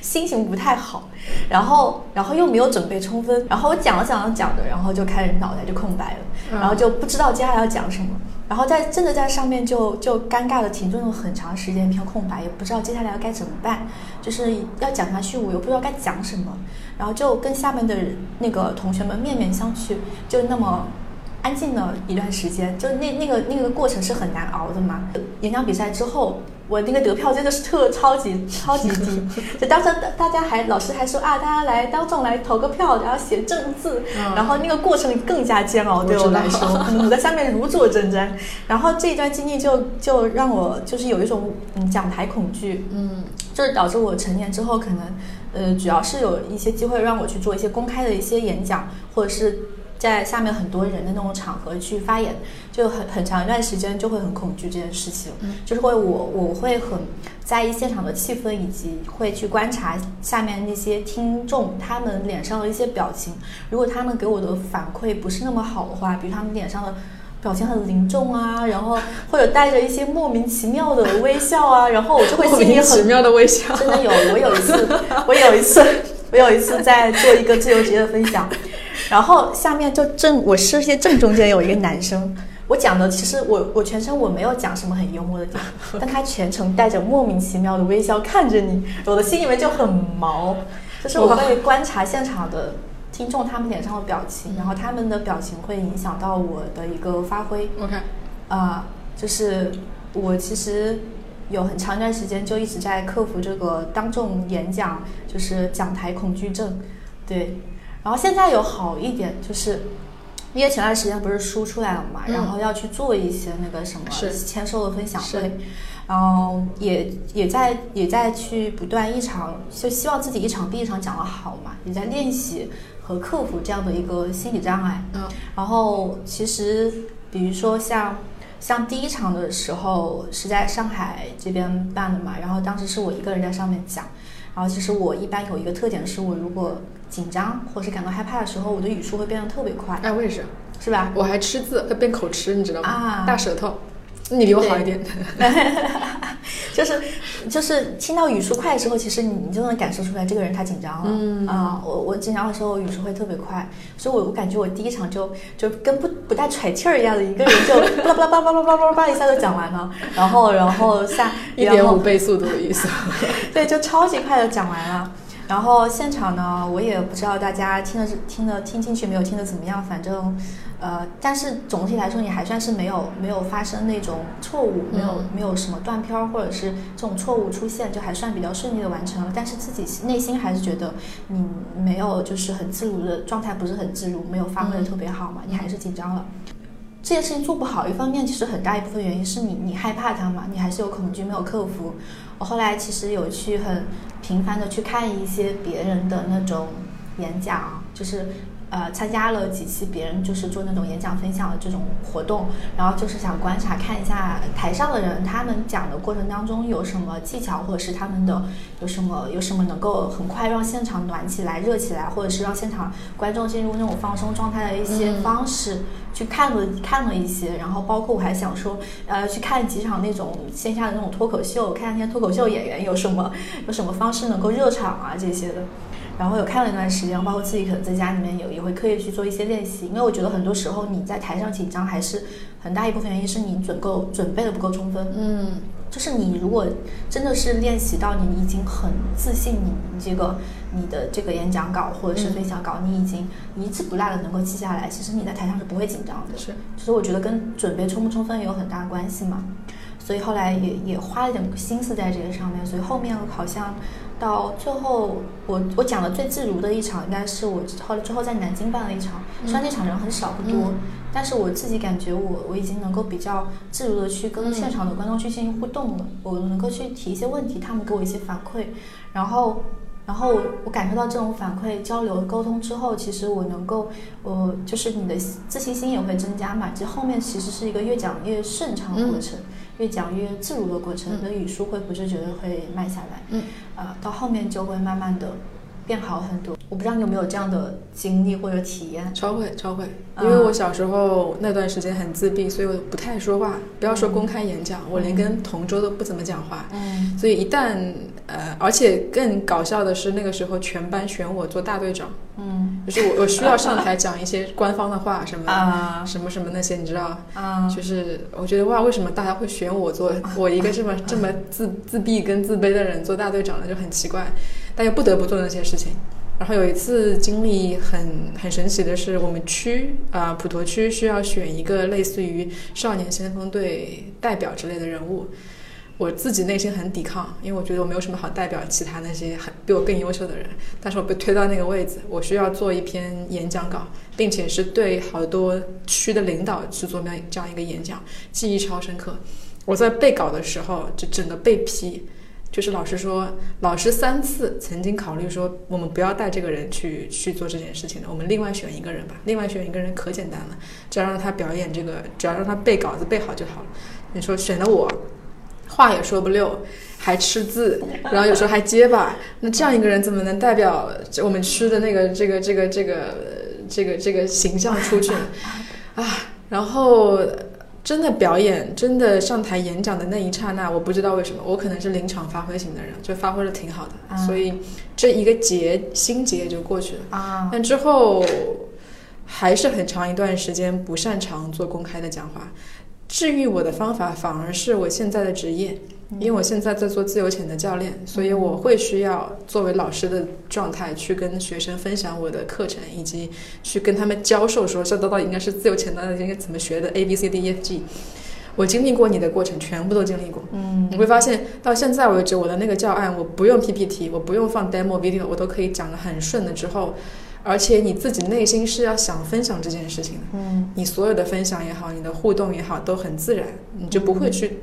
心情不太好，然后然后又没有准备充分，然后我讲了讲了讲的，然后就开始脑袋就空白了，然后就不知道接下来要讲什么，然后在真的在上面就就尴尬的停顿了很长时间，一片空白，也不知道接下来要该怎么办，就是要讲下去，我又不知道该讲什么，然后就跟下面的那个同学们面面相觑，就那么安静了一段时间，就那那个那个过程是很难熬的嘛。演讲比赛之后。我那个得票真的是特超级超级低，就当时大家还老师还说啊，大家来当众来投个票，然后写正字，然后那个过程更加煎熬对我来说，我在下面如坐针毡。然后这一段经历就就让我就是有一种嗯讲台恐惧，嗯，就是导致我成年之后可能呃主要是有一些机会让我去做一些公开的一些演讲，或者是。在下面很多人的那种场合去发言，就很很长一段时间就会很恐惧这件事情，就是会我我会很在意现场的气氛，以及会去观察下面那些听众他们脸上的一些表情。如果他们给我的反馈不是那么好的话，比如他们脸上的表情很凝重啊，然后或者带着一些莫名其妙的微笑啊，然后我就会心里很 奇妙的微笑。真的有，我有一次，我有一次，我有一次在做一个自由职业的分享。然后下面就正我视线正中间有一个男生，我讲的其实我我全程我没有讲什么很幽默的点，但他全程带着莫名其妙的微笑看着你，我的心里面就很毛，就是我会观察现场的听众他们脸上的表情，然后他们的表情会影响到我的一个发挥。OK，啊，就是我其实有很长一段时间就一直在克服这个当众演讲就是讲台恐惧症，对。然后现在有好一点，就是因为前段时间不是书出来了嘛，然后要去做一些那个什么签售的分享会，然后也也在也在去不断一场，就希望自己一场比一场讲的好嘛，也在练习和克服这样的一个心理障碍。嗯，然后其实比如说像像第一场的时候是在上海这边办的嘛，然后当时是我一个人在上面讲，然后其实我一般有一个特点是我如果紧张或是感到害怕的时候，我的语速会变得特别快。哎，我也是，是吧？我还吃字，会变口吃，你知道吗？啊，大舌头。你比我好一点。就是就是听到语速快的时候，其实你你就能感受出来这个人他紧张了。嗯啊，我我紧张的时候语速会特别快，所以我我感觉我第一场就就跟不不带喘气儿一样的一个人就 巴拉巴拉巴拉巴拉巴拉巴一下就讲完了，然后然后下 一点五倍速度的意思。对，就超级快的讲完了。然后现场呢，我也不知道大家听的是听的听进去没有听的怎么样，反正，呃，但是总体来说，你还算是没有没有发生那种错误，没有没有什么断片儿或者是这种错误出现，就还算比较顺利的完成了。但是自己内心还是觉得你没有就是很自如的状态，不是很自如，没有发挥的特别好嘛，你还是紧张了。这件事情做不好，一方面其实很大一部分原因是你你害怕它嘛，你还是有恐惧没有克服。我后来其实有去很频繁的去看一些别人的那种演讲，就是。呃，参加了几期别人就是做那种演讲分享的这种活动，然后就是想观察看一下台上的人，他们讲的过程当中有什么技巧，或者是他们的有什么有什么能够很快让现场暖起来、热起来，或者是让现场观众进入那种放松状态的一些方式，去看了看了一些，然后包括我还想说，呃，去看几场那种线下的那种脱口秀，看那些脱口秀演员有什么有什么方式能够热场啊这些的。然后有看了一段时间，包括自己可能在家里面有也会刻意去做一些练习，因为我觉得很多时候你在台上紧张，还是很大一部分原因是你准够准备的不够充分。嗯，就是你如果真的是练习到你已经很自信，你这个你的这个演讲稿或者是分享稿，你已经一字不落的能够记下来，其实你在台上是不会紧张的。是，其实我觉得跟准备充不充分有很大关系嘛。所以后来也也花了点心思在这个上面，所以后面好像。到最后，我我讲的最自如的一场，应该是我后来之后在南京办了一场，虽然那场人很少不多，但是我自己感觉我我已经能够比较自如的去跟现场的观众去进行互动了，我能够去提一些问题，他们给我一些反馈，然后然后我感受到这种反馈交流沟通之后，其实我能够，我就是你的自信心也会增加嘛，这后面其实是一个越讲越顺畅的过程。越讲越自如的过程，的语速会不自觉的会慢下来。嗯，啊，到后面就会慢慢的，变好很多。我不知道你有没有这样的经历或者体验？超会超会，嗯因为我小时候那段时间很自闭，所以我不太说话。不要说公开演讲，我连跟同桌都不怎么讲话。嗯所以一旦呃，而且更搞笑的是，那个时候全班选我做大队长，嗯就是我我需要上台讲一些官方的话，什么、啊什么什么那些，你知道？啊就是我觉得哇，为什么大家会选我做我一个这么这么自自闭跟自卑的人做大队长呢？就很奇怪，但又不得不做那些事情。然后有一次经历很很神奇的是，我们区啊、普陀区需要选一个类似于少年先锋队代表之类的人物。我自己内心很抵抗，因为我觉得我没有什么好代表其他那些很比我更优秀的人。但是我被推到那个位置，我需要做一篇演讲稿，并且是对好多区的领导去做那样这样一个演讲，记忆超深刻。我在背稿的时候，就整个被批，就是老师说，老师三次曾经考虑说，我们不要带这个人去去做这件事情的，我们另外选一个人吧。另外选一个人可简单了，只要让他表演这个，只要让他背稿子背好就好了。你说选了我，话也说不溜，还吃字，然后有时候还结巴，那这样一个人怎么能代表我们区的那个这个这个这个这个这个形象出去呢？啊，然后真的表演，真的上台演讲的那一刹那，我不知道为什么，我可能是临场发挥型的人，就发挥的挺好的，啊所以这一个结心结就过去了。啊但之后还是很长一段时间不擅长做公开的讲话。治愈我的方法反而是我现在的职业，因为我现在在做自由潜的教练，所以我会需要作为老师的状态去跟学生分享我的课程，以及去跟他们教授说这到底应该是自由潜的应该怎么学的 A B C D E F G。我经历过你的过程，全部都经历过。嗯你会发现，到现在为止，我的那个教案，我不用 PPT，我不用放 demo video，我都可以讲得很顺的。之后，而且你自己内心是要想分享这件事情的，嗯你所有的分享也好，你的互动也好，都很自然，你就不会去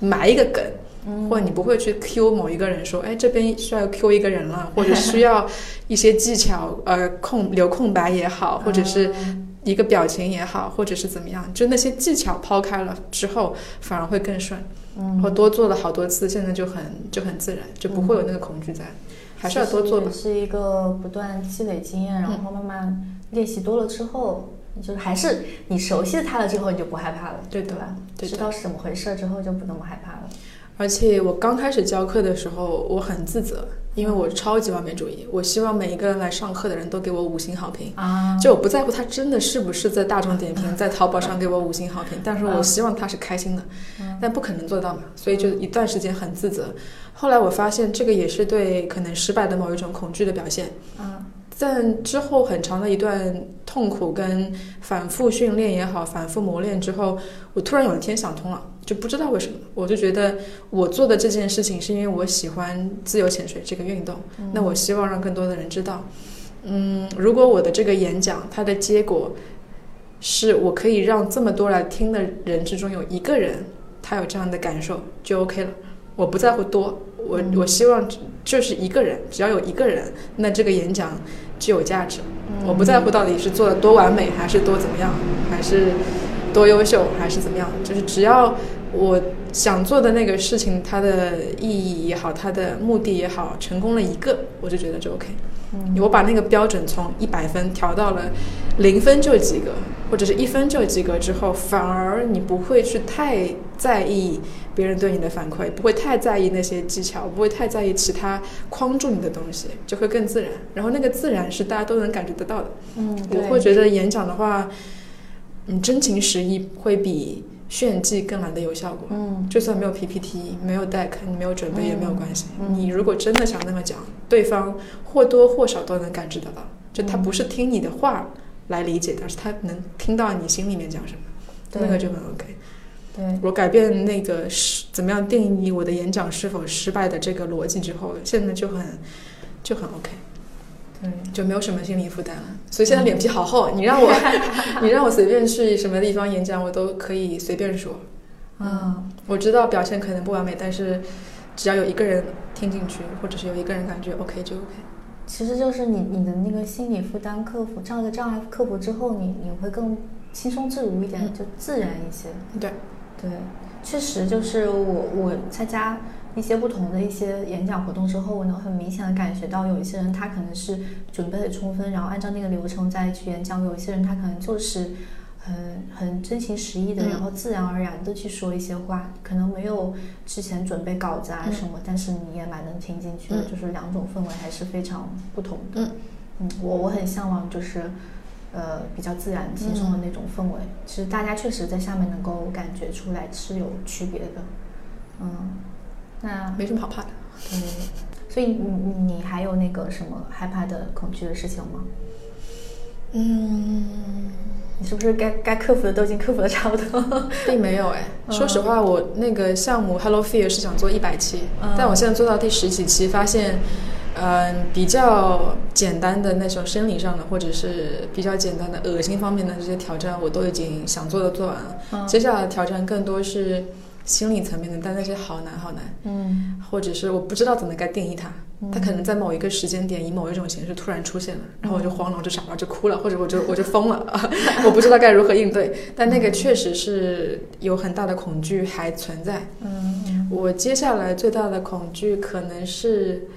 埋一个梗，嗯。或者你不会去 Q 某一个人说，哎，这边需要 Q 一个人了，或者需要一些技巧，呃，空留空白也好，或者是一个表情也好，或者是怎么样，就那些技巧抛开了之后，反而会更顺。然后嗯，多做了好多次，现在就很就很自然，就不会有那个恐惧在，还是要多做吧。是一个不断积累经验，然后慢慢练习多了之后，就是还是你熟悉它了之后，你就不害怕了，对的对吧？对的知道是怎么回事之后，就不那么害怕了。而且我刚开始教课的时候，我很自责，因为我超级完美主义，我希望每一个人来上课的人都给我五星好评。啊就我不在乎他真的是不是在大众点评、在淘宝上给我五星好评，但是我希望他是开心的，但不可能做到嘛，所以就一段时间很自责。后来我发现这个也是对可能失败的某一种恐惧的表现。啊但之后很长的一段痛苦跟反复训练也好，反复磨练之后，我突然有一天想通了，就不知道为什么，我就觉得我做的这件事情是因为我喜欢自由潜水这个运动，那我希望让更多的人知道。嗯，如果我的这个演讲它的结果是我可以让这么多来听的人之中有一个人他有这样的感受，就 OK 了。我不在乎多，我我希望就是一个人，只要有一个人，那这个演讲就有价值。我不在乎到底是做的多完美，还是多怎么样，还是多优秀，还是怎么样，就是只要我想做的那个事情，它的意义也好，它的目的也好，成功了一个，我就觉得就 OK。我把那个标准从一百分调到了零分就及格，或者是一分就及格之后，反而你不会去太在意别人对你的反馈，不会太在意那些技巧，不会太在意其他框住你的东西，就会更自然。然后那个自然是大家都能感觉得到的。嗯，我会觉得演讲的话，你，真情实意会比炫技更来的有效果。嗯就算没有 PPT，没有 deck，你没有准备也没有关系。嗯你如果真的想那么讲，对方或多或少都能感知得到。就他不是听你的话来理解，而是他能听到你心里面讲什么，那个就很 OK。对，我改变那个是怎么样定义我的演讲是否失败的这个逻辑之后，现在就很就很 OK。对，就没有什么心理负担了，所以现在脸皮好厚。你让我，你让我随便去什么地方演讲，我都可以随便说。啊，我知道表现可能不完美，但是只要有一个人听进去，或者是有一个人感觉 OK 就 OK。其实就是你你的那个心理负担克服，这样的障碍克服之后，你你会更轻松自如一点，嗯就自然一些。对，对，确实就是我我参加一些不同的一些演讲活动之后，我能很明显的感觉到，有一些人他可能是准备的充分，然后按照那个流程再去演讲；有一些人他可能就是很很真情实意的，嗯然后自然而然的去说一些话，可能没有之前准备稿子啊什么，但是你也蛮能听进去的，嗯就是两种氛围还是非常不同的。嗯嗯，我我很向往就是。呃，比较自然、轻松的那种氛围，其实大家确实在下面能够感觉出来是有区别的。嗯，那没什么好怕的。嗯，所以你你你还有那个什么害怕的、恐惧的事情吗？嗯，你是不是该该克服的都已经克服的差不多？并没有哎。说实话，我那个项目 Hello Fear 是想做一百期，嗯但我现在做到第十几期，发现，嗯、比较简单的那种生理上的，或者是比较简单的恶心方面的这些挑战，我都已经想做的做完了。嗯接下来的挑战更多是心理层面的，但那些好难好难，嗯或者是我不知道怎么该定义它。嗯它可能在某一个时间点以某一种形式突然出现了，然后我就慌了，我就傻了，我就哭了，或者我就我就疯了，我不知道该如何应对。但那个确实是有很大的恐惧还存在。嗯嗯我接下来最大的恐惧可能是，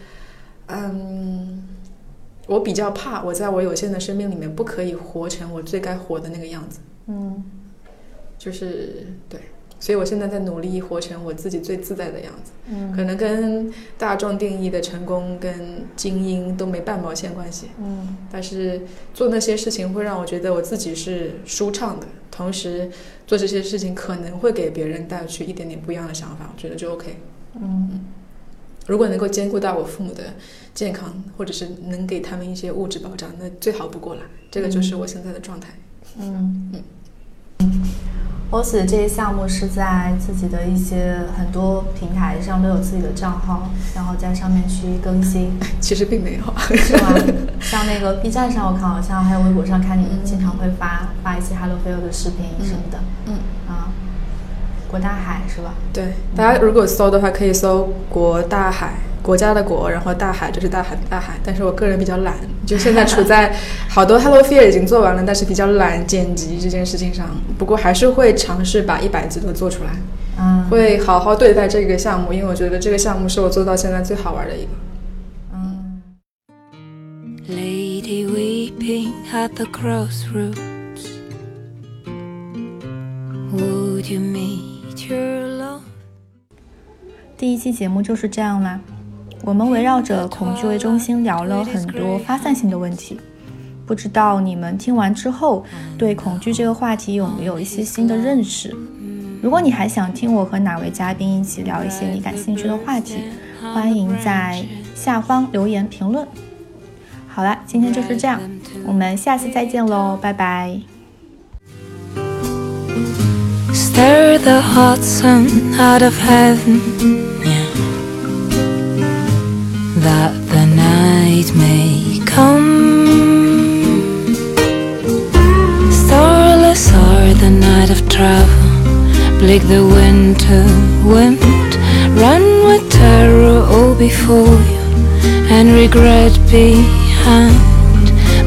嗯，我比较怕我在我有限的生命里面不可以活成我最该活的那个样子，嗯就是对。所以我现在在努力活成我自己最自在的样子。嗯，可能跟大众定义的成功跟精英都没半毛钱关系，嗯但是做那些事情会让我觉得我自己是舒畅的，同时做这些事情可能会给别人带去一点点不一样的想法，我觉得就 OK。嗯如果能够兼顾到我父母的健康，或者是能给他们一些物质保障，那最好不过了。这个就是我现在的状态。嗯嗯。我写的这些项目是在自己的一些很多平台上都有自己的账号，然后在上面去更新，其实并没有，是吗？像那个 B 站上，我看好像还有微博上看你经常会发发一些 Hello Fail 的视频什么的。嗯，啊，国大海是吧？对，大家如果搜的话，可以搜“国大海”，国家的国，然后大海就是大海的大海。但是我个人比较懒，就现在处在 好多 Hello Fear 已经做完了，但是比较懒剪辑这件事情上。不过还是会尝试把一百集都做出来，嗯，会好好对待这个项目，因为我觉得这个项目是我做到现在最好玩的一个。嗯 Lady weeping at the crossroads. Would you meet? 第一期节目就是这样啦。我们围绕着恐惧为中心聊了很多发散性的问题，不知道你们听完之后对恐惧这个话题有没有一些新的认识？如果你还想听我和哪位嘉宾一起聊一些你感兴趣的话题，欢迎在下方留言评论。好了，今天就是这样，我们下次再见喽，拜拜。Stir the hot sun out of heaven, yeah. That the night may come. Starless are the night of travel. Bleak the winter wind. Run with terror all before you and regret behind.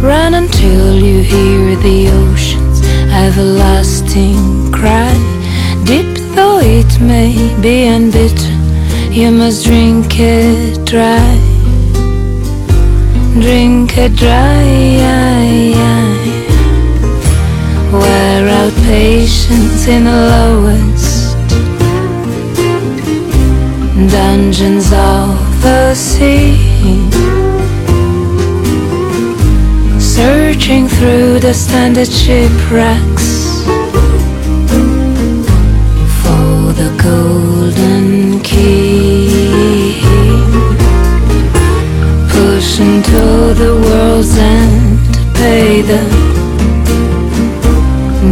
Run until you hear the ocean's everlasting cry. Deep though it may be and bitter, you must drink it dry. Drink it dry. Wear out patience in the lowest dungeons of the sea. Searching through the standard shipwrecks Pushing to the world's end to pay the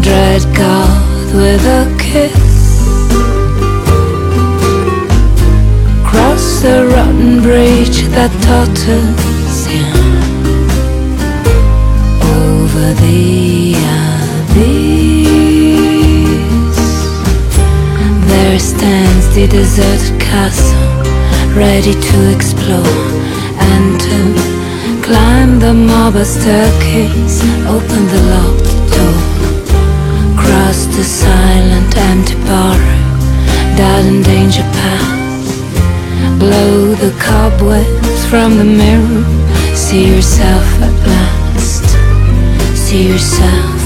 dread god with a kiss. Cross the rotten bridge that totters, yeah over the abyss. There stands the deserted castle, ready to explore climb the marble staircase. Open the locked door, cross the silent empty bar, in danger path. Blow the cobwebs from the mirror. See yourself at last. See yourself